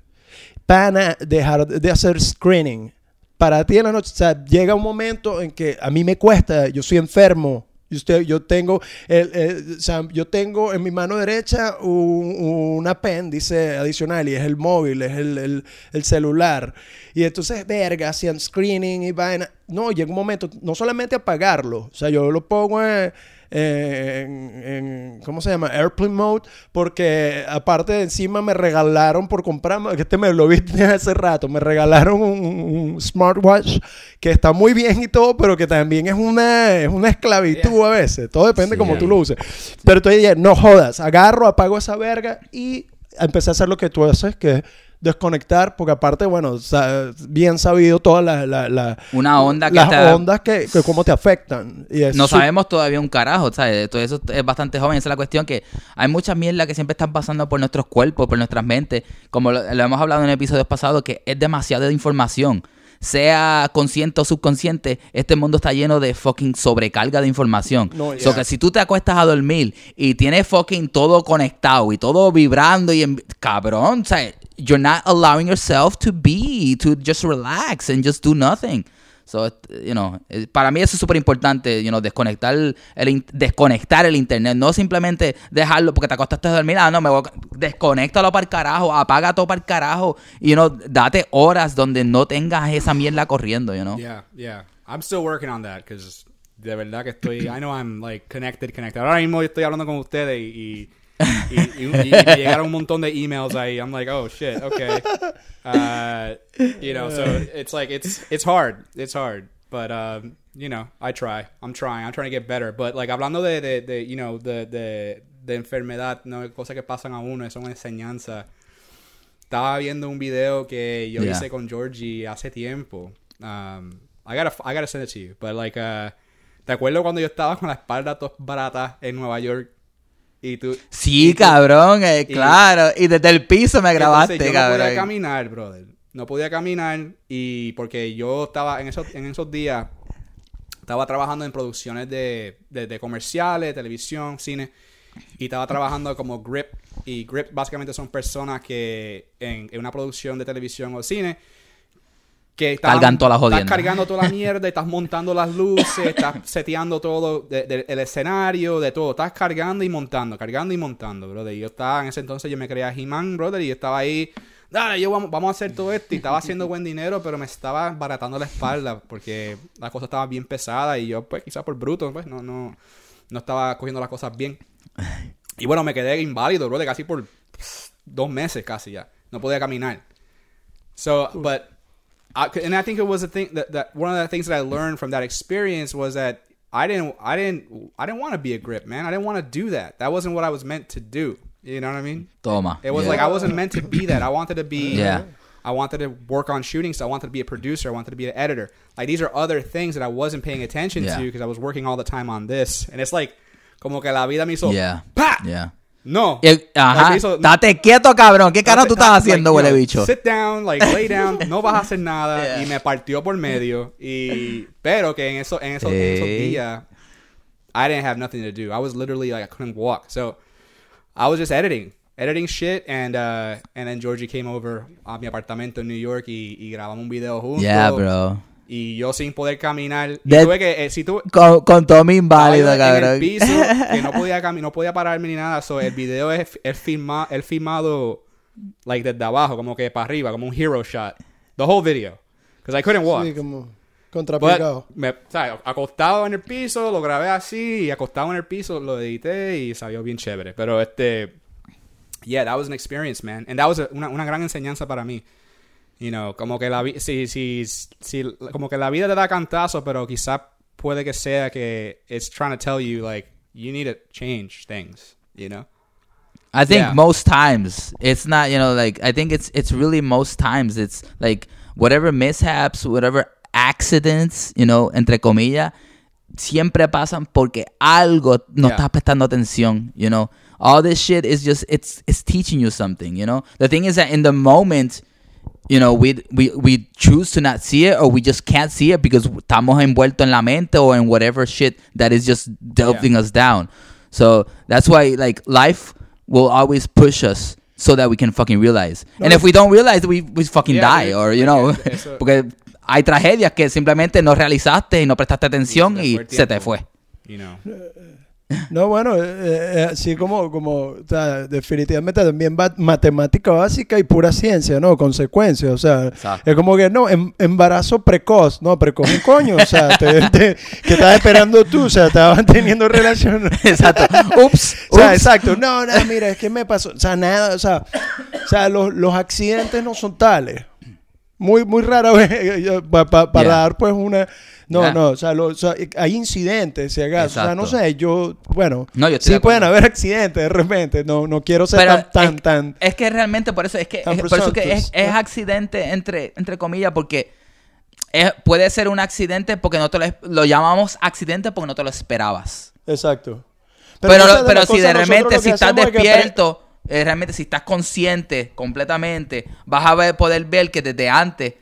Para dejar de hacer screening. Para ti en la noche, o sea, llega un momento en que a mí me cuesta, yo soy enfermo. Usted, yo tengo, el- o sea, yo tengo en mi mano derecha un, un apéndice adicional y es el móvil, es el, el- el celular. Y entonces, verga, hacían screening y vaina. No, llega un momento, no solamente apagarlo, o sea, yo lo pongo en, en- en- ¿cómo se llama? Airplane mode, porque aparte de encima me regalaron por comprarme, que este me lo viste hace rato, me regalaron un, un smartwatch que está muy bien y todo, pero que también es una, es una esclavitud a veces. Todo depende Sí. como tú lo uses. Pero entonces dije, no jodas, agarro, apago esa verga y empecé a hacer lo que tú haces, que desconectar, porque aparte, bueno, sa- bien sabido todas las la, la- Una onda que las te- ondas que, que cómo te afectan. Y es No su- sabemos todavía un carajo, ¿sabes? Todo eso es bastante joven. Esa es la cuestión que hay mucha mierda que siempre están pasando por nuestros cuerpos, por nuestras mentes. Como lo, lo hemos hablado en episodios pasados, que es demasiada información. Sea consciente o subconsciente, este mundo está lleno de fucking sobrecarga de información. No, So yeah. que si tú te acuestas a dormir y tienes fucking todo conectado y todo vibrando y en- cabrón, ¿sabes? You're not allowing yourself to be, to just relax and just do nothing. So, you know, para mí eso es súper importante, you know, desconectar el, desconectar el internet, no simplemente dejarlo porque te acostaste a dormir, ah, no, me voy a, desconéctalo para el carajo, apaga todo para el carajo, y, you know, date horas donde no tengas esa mierda corriendo, you know. Yeah, yeah. I'm still working on that because de verdad que estoy. I know I'm like connected, connected. Ahora mismo estoy hablando con ustedes y. y, y- y- y me llegaron un montón de emails ahí. I'm like, oh shit, okay. Uh, you know, so it's like it's it's hard. It's hard, but um, you know, I try. I'm trying. I'm trying to get better. But like hablando de, de, de you know, de, de, de enfermedad, no cosas que pasan a uno, es una enseñanza. Estaba viendo un video que yo Yeah. hice con Georgie hace tiempo. Um, I gotta, I gotta send it to you. But like, uh, ¿te acuerdas cuando yo estaba con la espalda toda barata en Nueva York? Y tú... Sí, y cabrón, eh, y- claro, y desde el piso me grabaste, entonces, yo no cabrón. podía caminar, brother. No podía caminar y porque yo estaba en esos, en esos días, estaba trabajando en producciones de, de, de comerciales, televisión, cine, y estaba trabajando como grip. Y grip básicamente son personas que en, en una producción de televisión o cine que estaban- Cargan toda la jodienda. Estás cargando toda la mierda, estás montando las luces, estás seteando todo, de- de- el escenario, de todo. Estás cargando y montando, cargando y montando, brother. Y yo estaba, en ese entonces yo me creía He-Man, brother, y yo estaba ahí, dale, yo vamos, vamos a hacer todo esto. Y estaba haciendo buen dinero, pero me estaba baratando la espalda porque la cosa estaba bien pesada y yo, pues, quizás por bruto, pues, no, no, no estaba cogiendo las cosas bien. Y bueno, me quedé inválido, brother, casi por pff, dos meses casi ya. No podía caminar. So, but, I, and I think it was a thing that, that one of the things that I learned from that experience was that I didn't, I didn't, I didn't want to be a grip, man. I didn't want to do that. That wasn't what I was meant to do. You know what I mean? Toma. It was Yeah. like I wasn't meant to be that. I wanted to be. Yeah. I wanted to work on shooting, so I wanted to be a producer. I wanted to be an editor. Like these are other things that I wasn't paying attention Yeah. to because I was working all the time on this. And it's like, como que la vida me hizo. Yeah. ¡Pa! Yeah. No. El- ajá. Hizo- Date quieto, cabrón. ¿Qué carajo tú estás haciendo, huele bicho? Sit down, like lay down, no vas a hacer nada Yeah. y me partió por medio y pero que en eso en esos, en esos Hey. días I didn't have nothing to do. I was literally like I couldn't walk. So I was just editing, editing shit and uh and then Georgie came over a mi apartamento en New York y, y grabamos un video juntos. Yeah, bro. Y yo sin poder caminar, y tuve que eh, si tú Con, con Tommy estaba inválido, yo en cabrón. el piso, que no podía cami- no podía pararme ni nada. So, el video es, es filma, el filmado like desde abajo, como que para arriba, como un hero shot. The whole video. Because I couldn't walk. Sí, como But contrapicado. me, acostado en el piso, lo grabé así, y acostado en el piso lo edité y salió bien chévere. Pero este, yeah, that was an experience, man. And that was a- una, una gran enseñanza para mí. You know, como que la si, si, si, como que la vida te da cantazo, pero quizá puede que sea que it's trying to tell you like you need to change things, you know? I think Yeah. most times it's not, you know, like I think it's it's really most times it's like whatever mishaps, whatever accidents, you know, entre comillas, siempre pasan porque algo no Yeah. estás prestando atención, you know. All this shit is just it's it's teaching you something, you know. The thing is that in the moment, you know, we we we choose to not see it or we just can't see it because estamos envueltos en la mente or in whatever shit that is just delving us down. So that's why like life will always push us so that we can fucking realize. and if we don't realize, we we fucking Yeah, die or you know, Porque eso- porque hay tragedias que simplemente no realizaste y no prestaste atención se te y fue el se te fue. You know. Uh, No, bueno, eh, eh, así como, como, o sea, definitivamente también va matemática básica y pura ciencia, ¿no? Consecuencias, o sea, Exacto. es como que, no, em- embarazo precoz, no, precoz un coño, o sea, te, te- ¿qué estabas esperando tú? O sea, estaban teniendo relación. Exacto. Ups. O sea, ups. exacto. No, no, mira, es que me pasó. O sea, nada, o sea, o sea los, los accidentes no son tales. Muy, muy rara vez yo, pa- pa- para Yeah. dar pues una... No, no, o sea, lo- o sea, hay incidentes, si acaso. O sea, no sé, yo, bueno, No, yo sí de pueden haber accidentes de repente. No, no quiero ser Pero tan, tan, es, tan... es que realmente por eso es que es, por eso que es, accidente entre entre comillas porque puede ser un accidente porque no te lo, llamamos accidente porque no te lo esperabas. Exacto. Pero, pero si de repente si estás es que despierto, eh, realmente si estás consciente completamente, vas a ver, poder ver que desde antes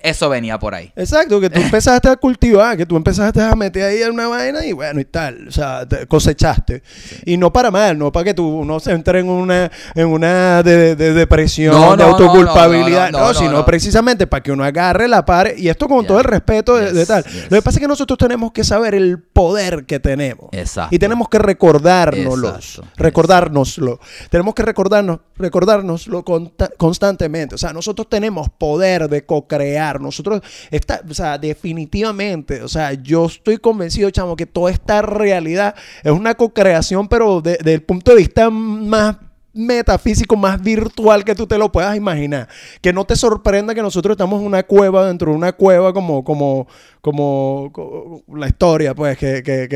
eso venía por ahí. Exacto, que tú empezaste a cultivar, que tú empezaste a meter ahí en una vaina y bueno, y tal, o sea, te cosechaste. Y no para mal, no para que tú no se entre en una, en una de, de depresión, No, de no, autoculpabilidad, no, no, no, no, sino no. precisamente para que uno agarre la par y esto con Yeah. todo el respeto de, tal. yes. Lo que pasa es que nosotros tenemos que saber el poder que tenemos. Exacto. Y tenemos que recordárnoslo. Exacto. Recordárnoslo. Tenemos que recordarnos, recordárnoslo conta- constantemente. O sea, nosotros tenemos poder de co-crear. Nosotros, está, o sea, definitivamente, o sea, yo estoy convencido, chamo, que toda esta realidad es una co-creación, pero de- desde el punto de vista más metafísico, más virtual que tú te lo puedas imaginar. Que no te sorprenda que nosotros estamos en una cueva, dentro de una cueva, como, como, como, co- la historia, pues, que, que,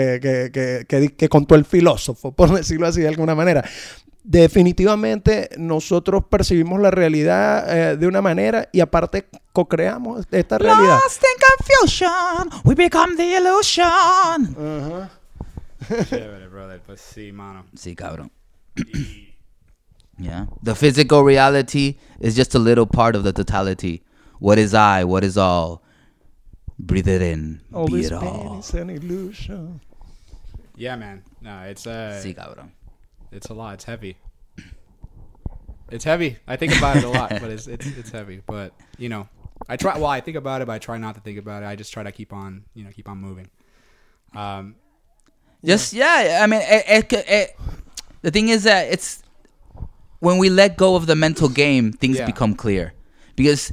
que, que contó el filósofo, por decirlo así de alguna manera. Definitivamente nosotros percibimos la realidad eh, de una manera y aparte co-creamos esta realidad. Lost in confusion, we become the illusion. Ajá. Chévere, brother. Pues sí, mano. Sí, cabrón. yeah. The physical reality is just a little part of the totality. What is I? What is all? Breathe it in. All be this it pain all. is an illusion. Yeah, man. No, it's uh, Sí, cabrón. It's a lot. It's heavy. It's heavy. I think about it a lot, but it's it's it's heavy. But you know, I try. Well, I think about it, but I try not to think about it. I just try to keep on, you know, keep on moving. Um, Just yeah, I mean, it, it, it, the thing is that it's when we let go of the mental game, things Yeah. become clear. Because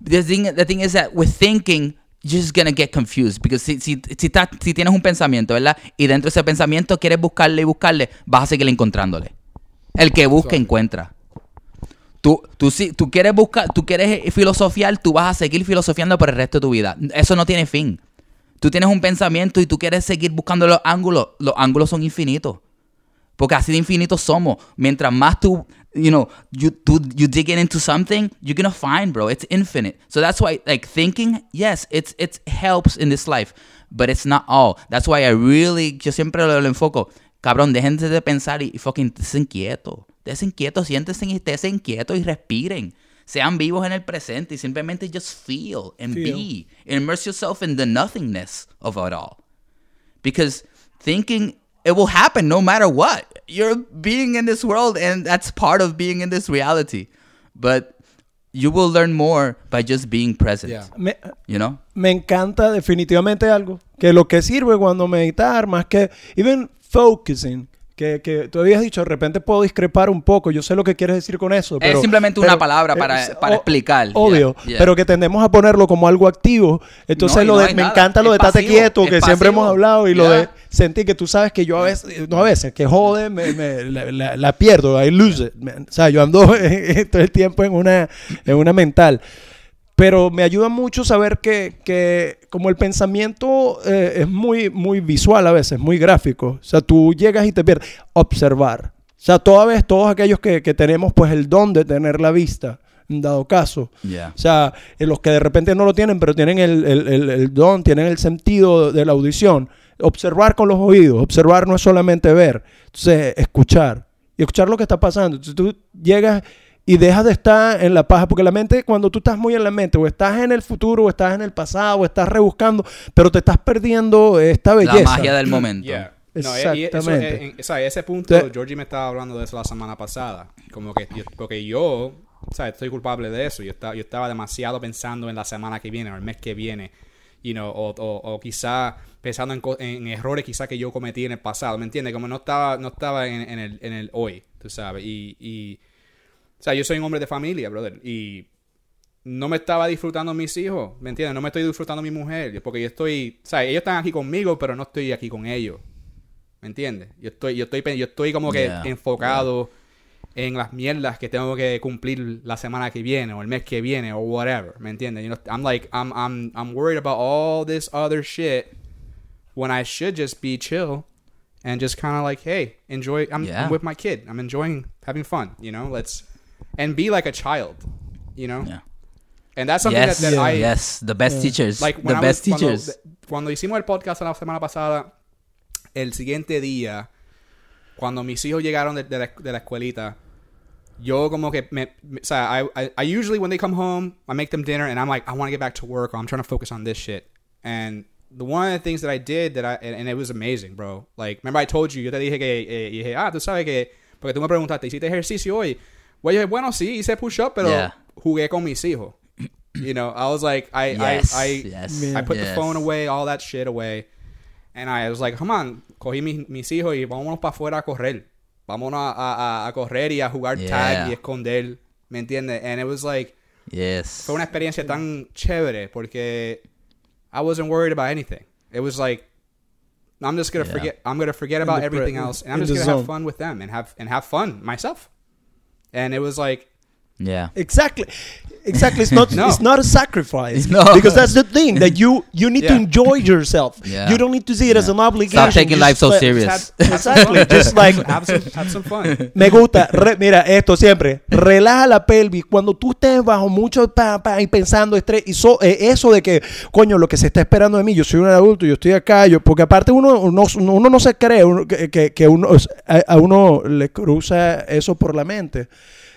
the thing, the thing is that with thinking, you're just gonna get confused. Because si, si, si, estás- si tienes un pensamiento, ¿verdad? Y dentro de ese pensamiento quieres buscarle y buscarle, vas a seguir encontrándole. El que busca, encuentra. Tú, tú, si, tú quieres buscar, tú quieres filosofiar, tú vas a seguir filosofiando por el resto de tu vida. Eso no tiene fin. Tú tienes un pensamiento y tú quieres seguir buscando los ángulos. Los ángulos son infinitos. Porque así de infinitos somos. Mientras más tú, you know, you, do you dig it into something, you're gonna find, bro. It's infinite. So that's why, like, thinking, yes, it's, it helps in this life. But it's not all. That's why I really, yo siempre lo, lo enfoco. Cabrón, déjense de pensar y, y fucking estén quietos. Estén quietos, siéntense y estén quietos y respiren. Sean vivos en el presente y simplemente just feel and Feel. be. Immerse yourself in the nothingness of it all. Because thinking it will happen no matter what. You're being in this world and that's part of being in this reality. But you will learn more by just being present. Yeah. Me- You know? me encanta definitivamente algo. Que lo que sirve cuando meditar, más que even focusing, que, que tú habías dicho, de repente puedo discrepar un poco. Yo sé lo que quieres decir con eso. Pero, simplemente una pero- palabra para- eh, para o- explicar. Obvio, Yeah, yeah. pero que tendemos a ponerlo como algo activo. Entonces No, lo no de, me nada. encanta lo Es de estate quieto, es que siempre pasivo. hemos hablado, y lo de Yeah. sentir que tú sabes que yo a veces, no a veces, que jode, me, me- la, la- la pierdo, I lose it. man. O sea, yo ando todo el tiempo en una, en una mental. Pero me ayuda mucho saber que, que como el pensamiento eh, es muy, muy visual a veces, muy gráfico. O sea, tú llegas y te pierdes. Observar. O sea, toda vez, todos aquellos que, que tenemos pues el don de tener la vista, en dado caso. Yeah. O sea, eh, los que de repente no lo tienen, pero tienen el, el- el- el don, tienen el sentido de la audición. Observar con los oídos. Observar no es solamente ver. Entonces, escuchar. Y escuchar lo que está pasando. Entonces, tú llegas y dejas de estar en la paja. Porque la mente, cuando tú estás muy en la mente, o estás en el futuro, o estás en el pasado, o estás rebuscando, pero te estás perdiendo esta La belleza. magia del momento. Yeah. No, y- y eso, Exactamente. eh, en- o sea, ese punto, Georgie me estaba hablando de eso la semana pasada. Como que yo, porque yo, sea, estoy culpable de eso. Yo estaba, yo estaba demasiado pensando en la semana que viene o el mes que viene. You know, o, o, o quizá pensando en, co- en errores quizá que yo cometí en el pasado. ¿Me entiendes? Como no estaba, no estaba en, en el, en el hoy, tú sabes. Y, y, o sea, yo soy un hombre de familia, brother. Y no me estaba disfrutando mis hijos, ¿me entiendes? No me estoy disfrutando mi mujer, porque yo estoy, o sea, ellos están aquí conmigo, pero no estoy aquí con ellos. ¿Me entiendes? Yo estoy, yo estoy, yo estoy como que Yeah, enfocado en las mierdas que tengo que cumplir la semana que viene o el mes que viene o whatever, ¿me entiendes? You know, I'm like, I'm, I'm, I'm worried about all this other shit when I should just be chill and just kind of like, hey, enjoy. I'm, Yeah. I'm with my kid. I'm enjoying having fun. You know, let's and be like a child. You know, Yeah. and that's something Yes, that, that I yes, the best teachers, like the I best was- teachers. Cuando, hicimos el podcast la semana pasada, el siguiente día, cuando mis hijos llegaron de, de la, de la escuelita, yo como que me, me- o sea, I, I, I usually when they come home, I make them dinner and I'm like, I want to get back to work or I'm trying to focus on this shit. And the one of the things that I did that I and, and it was amazing, bro. Like, remember I told you, yo te dije que eh, y dije, ah, tú sabes que porque tú me preguntaste, ¿hiciste ejercicio hoy? Well, yo dije, bueno, sí, hice push up, pero Yeah. jugué con mis hijos. You know, I was like, I, Yes, I, I, yes, I put the phone away, all that shit away. And I was like, come on, cogí mis, mis hijos y vámonos para afuera a correr. Vámonos a, a, a correr y a jugar Yeah. tag y esconder. ¿Me entiendes? And it was like, Yes. fue una experiencia tan chévere porque I wasn't worried about anything. It was like, I'm just gonna Yeah. forget. I'm gonna forget about the everything else, and I'm in just the gonna have zone. fun with them and have and have fun myself. And it was like, Yeah. Exactly. Exactly. It's not. No. It's not a sacrifice. No. Because that's the thing that you you need to Yeah. enjoy yourself. Yeah. You don't need to see it as Yeah. an obligation. Stop taking Just life so serious. Exactly. Just like have some have some fun. me gusta. Re- mira esto siempre. Relaja la pelvis cuando tú estés bajo mucho pa, pa, y pensando estrés y so- eh, eso de que coño lo que se está esperando de mí. Yo soy un adulto. Yo estoy acá. Yo porque aparte uno uno, uno no se cree uno- que, que- que uno a, a uno le cruza eso por la mente.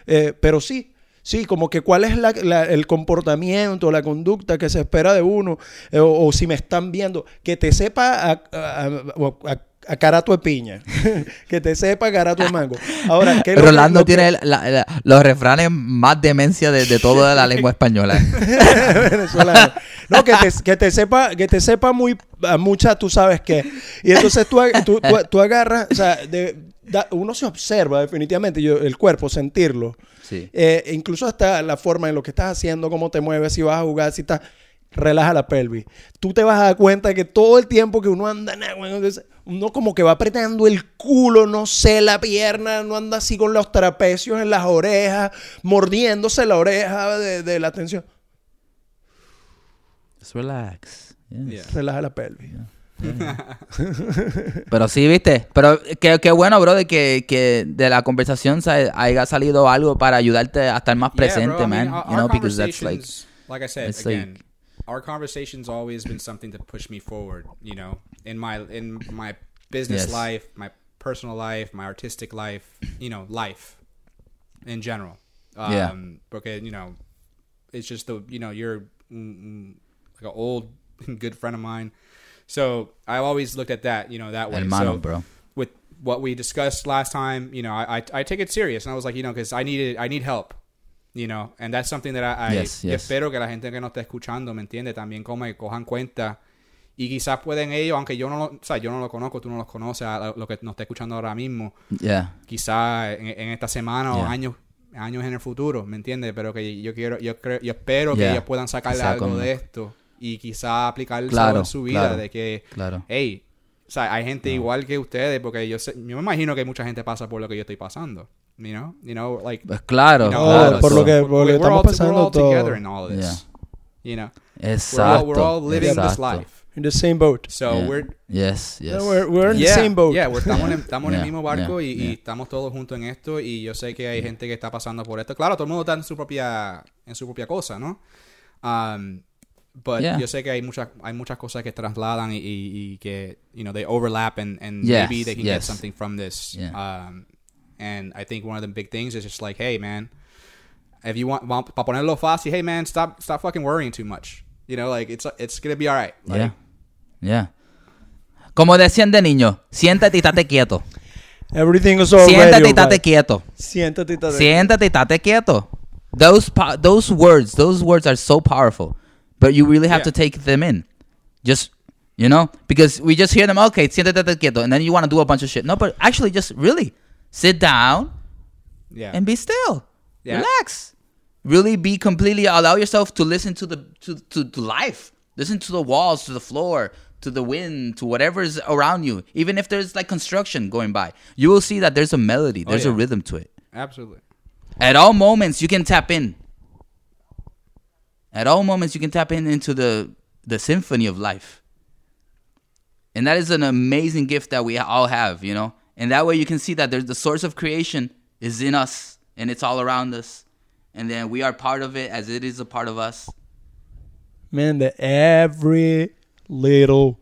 Eh, pero sí. Sí, como que cuál es la- la- el comportamiento, la conducta que se espera de uno, eh, o, o si me están viendo, que te sepa a, a, a- a carato de piña, que te sepa carato de mango. Ahora, ¿qué es lo que- Rolando lo que- tiene la- los refranes más demencia de, de toda la lengua española. venezolano. No, que te, que te sepa, que te sepa muy mucha, tú sabes qué. Y entonces tú, tú, tú- tú agarras, o sea, de- da- uno se observa definitivamente, yo, el cuerpo, sentirlo. Sí. Eh, incluso hasta la forma en lo que estás haciendo, cómo te mueves, si vas a jugar, si estás... Relaja la pelvis. Tú te vas a dar cuenta que todo el tiempo que uno anda, uno como que va apretando el culo, no sé, la pierna, no anda así con los trapecios en las orejas, mordiéndose la oreja de, de la tensión. Just relax. Yes. Yeah. Relaja la pelvis. Pero sí, viste. Pero qué, qué bueno, bro, de que, que de la conversación sa- haya salido algo para ayudarte a estar más Yeah, presente, bro, I mean, man. our- you know, because that's like, like I said it's again, like- our conversations always been something to push me forward. You know, in my in my business Yes. life, my personal life, my artistic life. You know, life in general. Um, Yeah. Because you know, it's just the you know you're mm, mm, like an old good friend of mine. So I've always looked at that, you know, that way. hermano, so, bro. with what we discussed last time, you know, I, I, I take it serious, and I was like, you know, because I needed, I need help, you know, and that's something that I, I Yes, yes. espero que la gente que nos está escuchando, me entiende, también como que cojan cuenta y quizás pueden ellos, aunque yo no, lo, o sea, yo no lo conozco, tú no los conoces, lo que nos está escuchando ahora mismo, Yeah. quizás en, en esta semana o años años en el futuro, ¿me entiendes? Pero que yo quiero, yo creo, yo espero que ellos puedan sacarle Quizá algo de esto y quizás aplicarlo Claro, en su vida claro. de que Claro. hey, o sea, hay gente igual que ustedes, porque yo sé, yo me imagino que mucha gente pasa por lo que yo estoy pasando, you know, you know, like, Pues claro, you know, claro. por lo so- que- por lo que estamos all, we're pasando all todo. this, You know, Exacto. we're all, we're all living this exacto. life. In the same boat. So Yeah. we're Yes, yes. Yeah, we're, we're in yeah, the same boat. yeah, we're- estamos en, estamos en Yeah, el mismo barco yeah, y, y yeah. estamos todos juntos en esto y yo sé que hay gente que está pasando por esto. Claro, todo el mundo está en su propia en su propia cosa, ¿no? Um, but Yeah. yo sé que hay muchas hay muchas cosas que trasladan y, y- y que you know they overlap and, and Yes, maybe they can get something from this. Yeah. Um, and I think one of the big things is just like, hey man, if you want para ponerlo fácil, hey man, stop stop fucking worrying too much. You know, like it's it's gonna be alright. Like, Yeah. Yeah. Como decían de niño, siéntate y estate quieto. Everything is already Siéntate y estate alright. quieto. Siéntate y estate Siéntate y estate quieto. Those those words, those words are so powerful, but you really have Yeah. to take them in. Just you know, because we just hear them. Okay, siéntate quieto, and then you want to do a bunch of shit. No, but actually, just really sit down yeah. and be still. Yeah. Relax. Really be completely allow yourself to listen to the to, to, to life. Listen to the walls, to the floor, to the wind, to whatever is around you. Even if there's like construction going by, you will see that there's a melody, oh, there's a yeah. rhythm to it. Absolutely. At all moments you can tap in. At all moments you can tap in into the the symphony of life. And that is an amazing gift that we all have, you know. And that way you can see that there's the source of creation is in us and it's all around us. And then we are part of it as it is a part of us. Man, that every little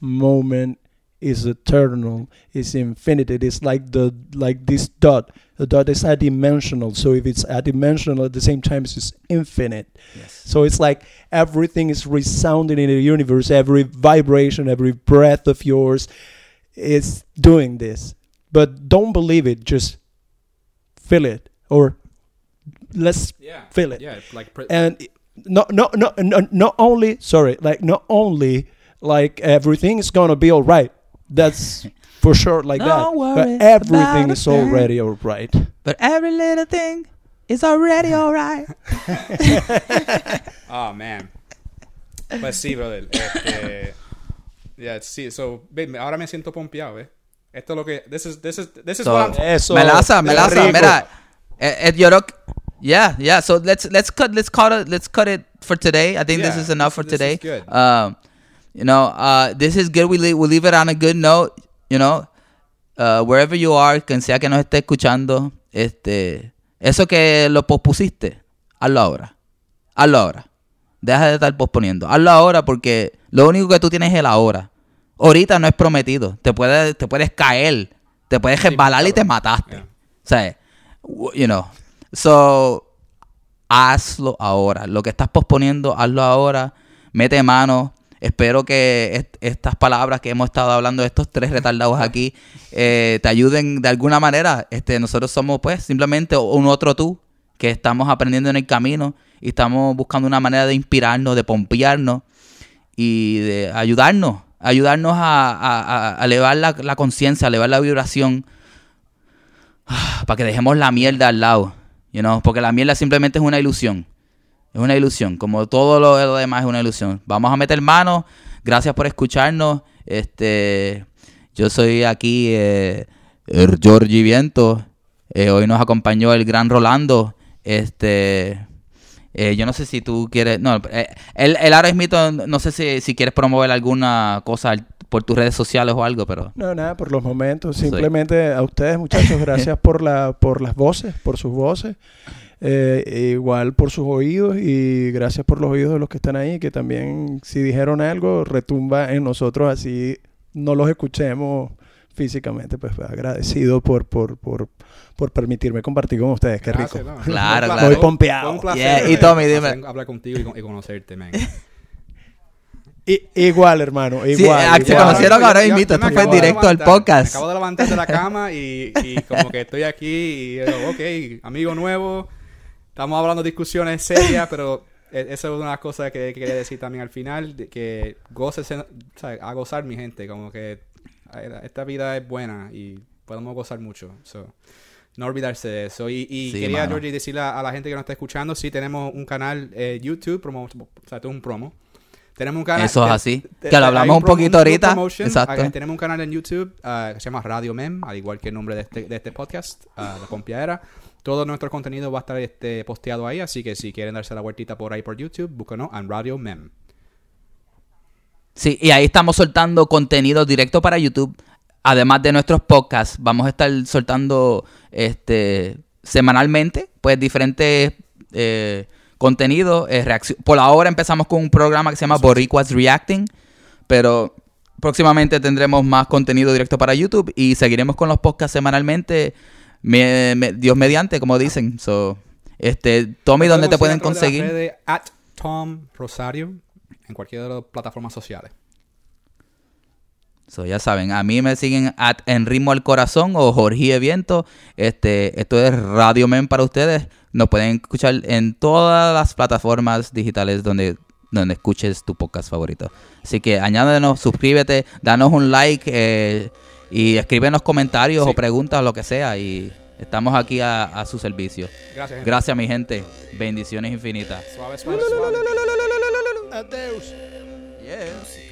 moment is eternal, is infinite. It is like the like this dot. The dot is adimensional. So if it's adimensional at the same time, it's infinite. Yes. So it's like everything is resounding in the universe. Every vibration, every breath of yours is doing this. But don't believe it. Just feel it, or let's Yeah. feel it Yeah, like pre- and not not not not only sorry like not only like everything is gonna be all right that's for sure like that Don't worry but everything a is already all right But every little thing is already alright. Oh man. Pues sí, brother. Este, yeah, sí, so, babe, ahora me siento pompeado, ¿eh? Esto es lo que. This is, this is, this is So, what I'm. eso Melaza, Melaza, rico. mira. Eh, eh, yo creo que- yeah, yeah. So let's let's cut let's cut it let's cut it for today. I think this is enough for this- this today. is good. Um, you know, uh, this is good. We leave, we leave it on a good note. You know, uh, wherever you are, quien sea que nos esté escuchando, este, eso que lo pospusiste, hazlo ahora, hazlo ahora. Deja de estar posponiendo. Hazlo ahora porque lo único que tú tienes es el ahora. Ahorita no es prometido. Te puedes, te puedes caer, te puedes resbalar y te mataste. Yeah. O sea, you know. So, hazlo ahora. Lo que estás posponiendo, hazlo ahora. Mete mano. Espero que est- estas palabras que hemos estado hablando, estos tres retardados aquí, eh, te ayuden de alguna manera. Este, nosotros somos, pues, simplemente un otro tú que estamos aprendiendo en el camino y estamos buscando una manera de inspirarnos, de pompearnos y de ayudarnos, ayudarnos a, a- a- elevar la, la conciencia, elevar la vibración para que dejemos la mierda al lado, you know? porque la mierda simplemente es una ilusión, es una ilusión, como todo lo, demás es una ilusión. Vamos a meter manos, gracias por escucharnos, este, yo soy aquí eh, el Georgie Viento, eh, hoy nos acompañó el gran Rolando, este, eh, yo no sé si tú quieres, no, eh, él ahora mismo, no sé si, si quieres promover alguna cosa por tus redes sociales o algo, pero... no nada por los momentos Sí. simplemente a ustedes muchachos gracias por la por las voces por sus voces Eh, igual por sus oídos y gracias por los oídos de los que están ahí que también si dijeron algo retumba en nosotros así no los escuchemos físicamente pues agradecido por por por por permitirme compartir con ustedes qué rico Gracias, no. Claro, claro. placer. Muy pompeado. Un placer, Yeah, y Tommy, dime. Hablar contigo y, con- y conocerte, man. I- igual hermano Sí, igual, ah, se igual. conocieron ahora me esto fue de directo al podcast. Me acabo de levantar de la cama y, y como que estoy aquí y yo, ok, amigo nuevo. Estamos hablando de discusiones serias, pero e- esa es una de las cosas que, que quería decir también al final, de que goces, a gozar mi gente, como que esta vida es buena y podemos gozar mucho. So, no olvidarse de eso. Y, y Sí, quería, mano. Georgie, decirle a, a la gente que nos está escuchando, sí, tenemos un canal eh, YouTube, promo, o sea, esto es un promo. Tenemos un canal. Eso es así. te- Que lo hablamos un poquito ahorita. Exacto. Tenemos un canal en YouTube ah, que se llama Radio Mem, al igual que el nombre de este, de este podcast, ah, La Pompiadera. Todo nuestro contenido va a estar este, posteado ahí, así que si quieren darse la vueltita por ahí por YouTube, búscanos en Radio Mem. Sí, y ahí estamos soltando contenido directo para YouTube. Además de nuestros podcasts, vamos a estar soltando este semanalmente, pues diferentes eh, contenidos. eh, Por ahora empezamos con un programa que se llama Boricuas Reacting, pero próximamente tendremos más contenido directo para YouTube y seguiremos con los podcasts semanalmente, me- me- Dios mediante, como dicen. So, este, Tommy, ¿dónde te pueden conseguir? At Tom Rosario en cualquiera de las plataformas sociales. So, ya saben, a mí me siguen at en ritmo al corazón o Jorge Viento. Este, esto es Radio Men para ustedes. Nos pueden escuchar en todas las plataformas digitales donde, donde escuches tu podcast favorito. Así que añádenos, suscríbete, danos un like eh, y escríbenos comentarios Sí. o preguntas, lo que sea. Y estamos aquí a, a su servicio. Gracias. gente. Gracias, mi gente. Bendiciones infinitas. Suave, suave, suave. Adeus. Yeah.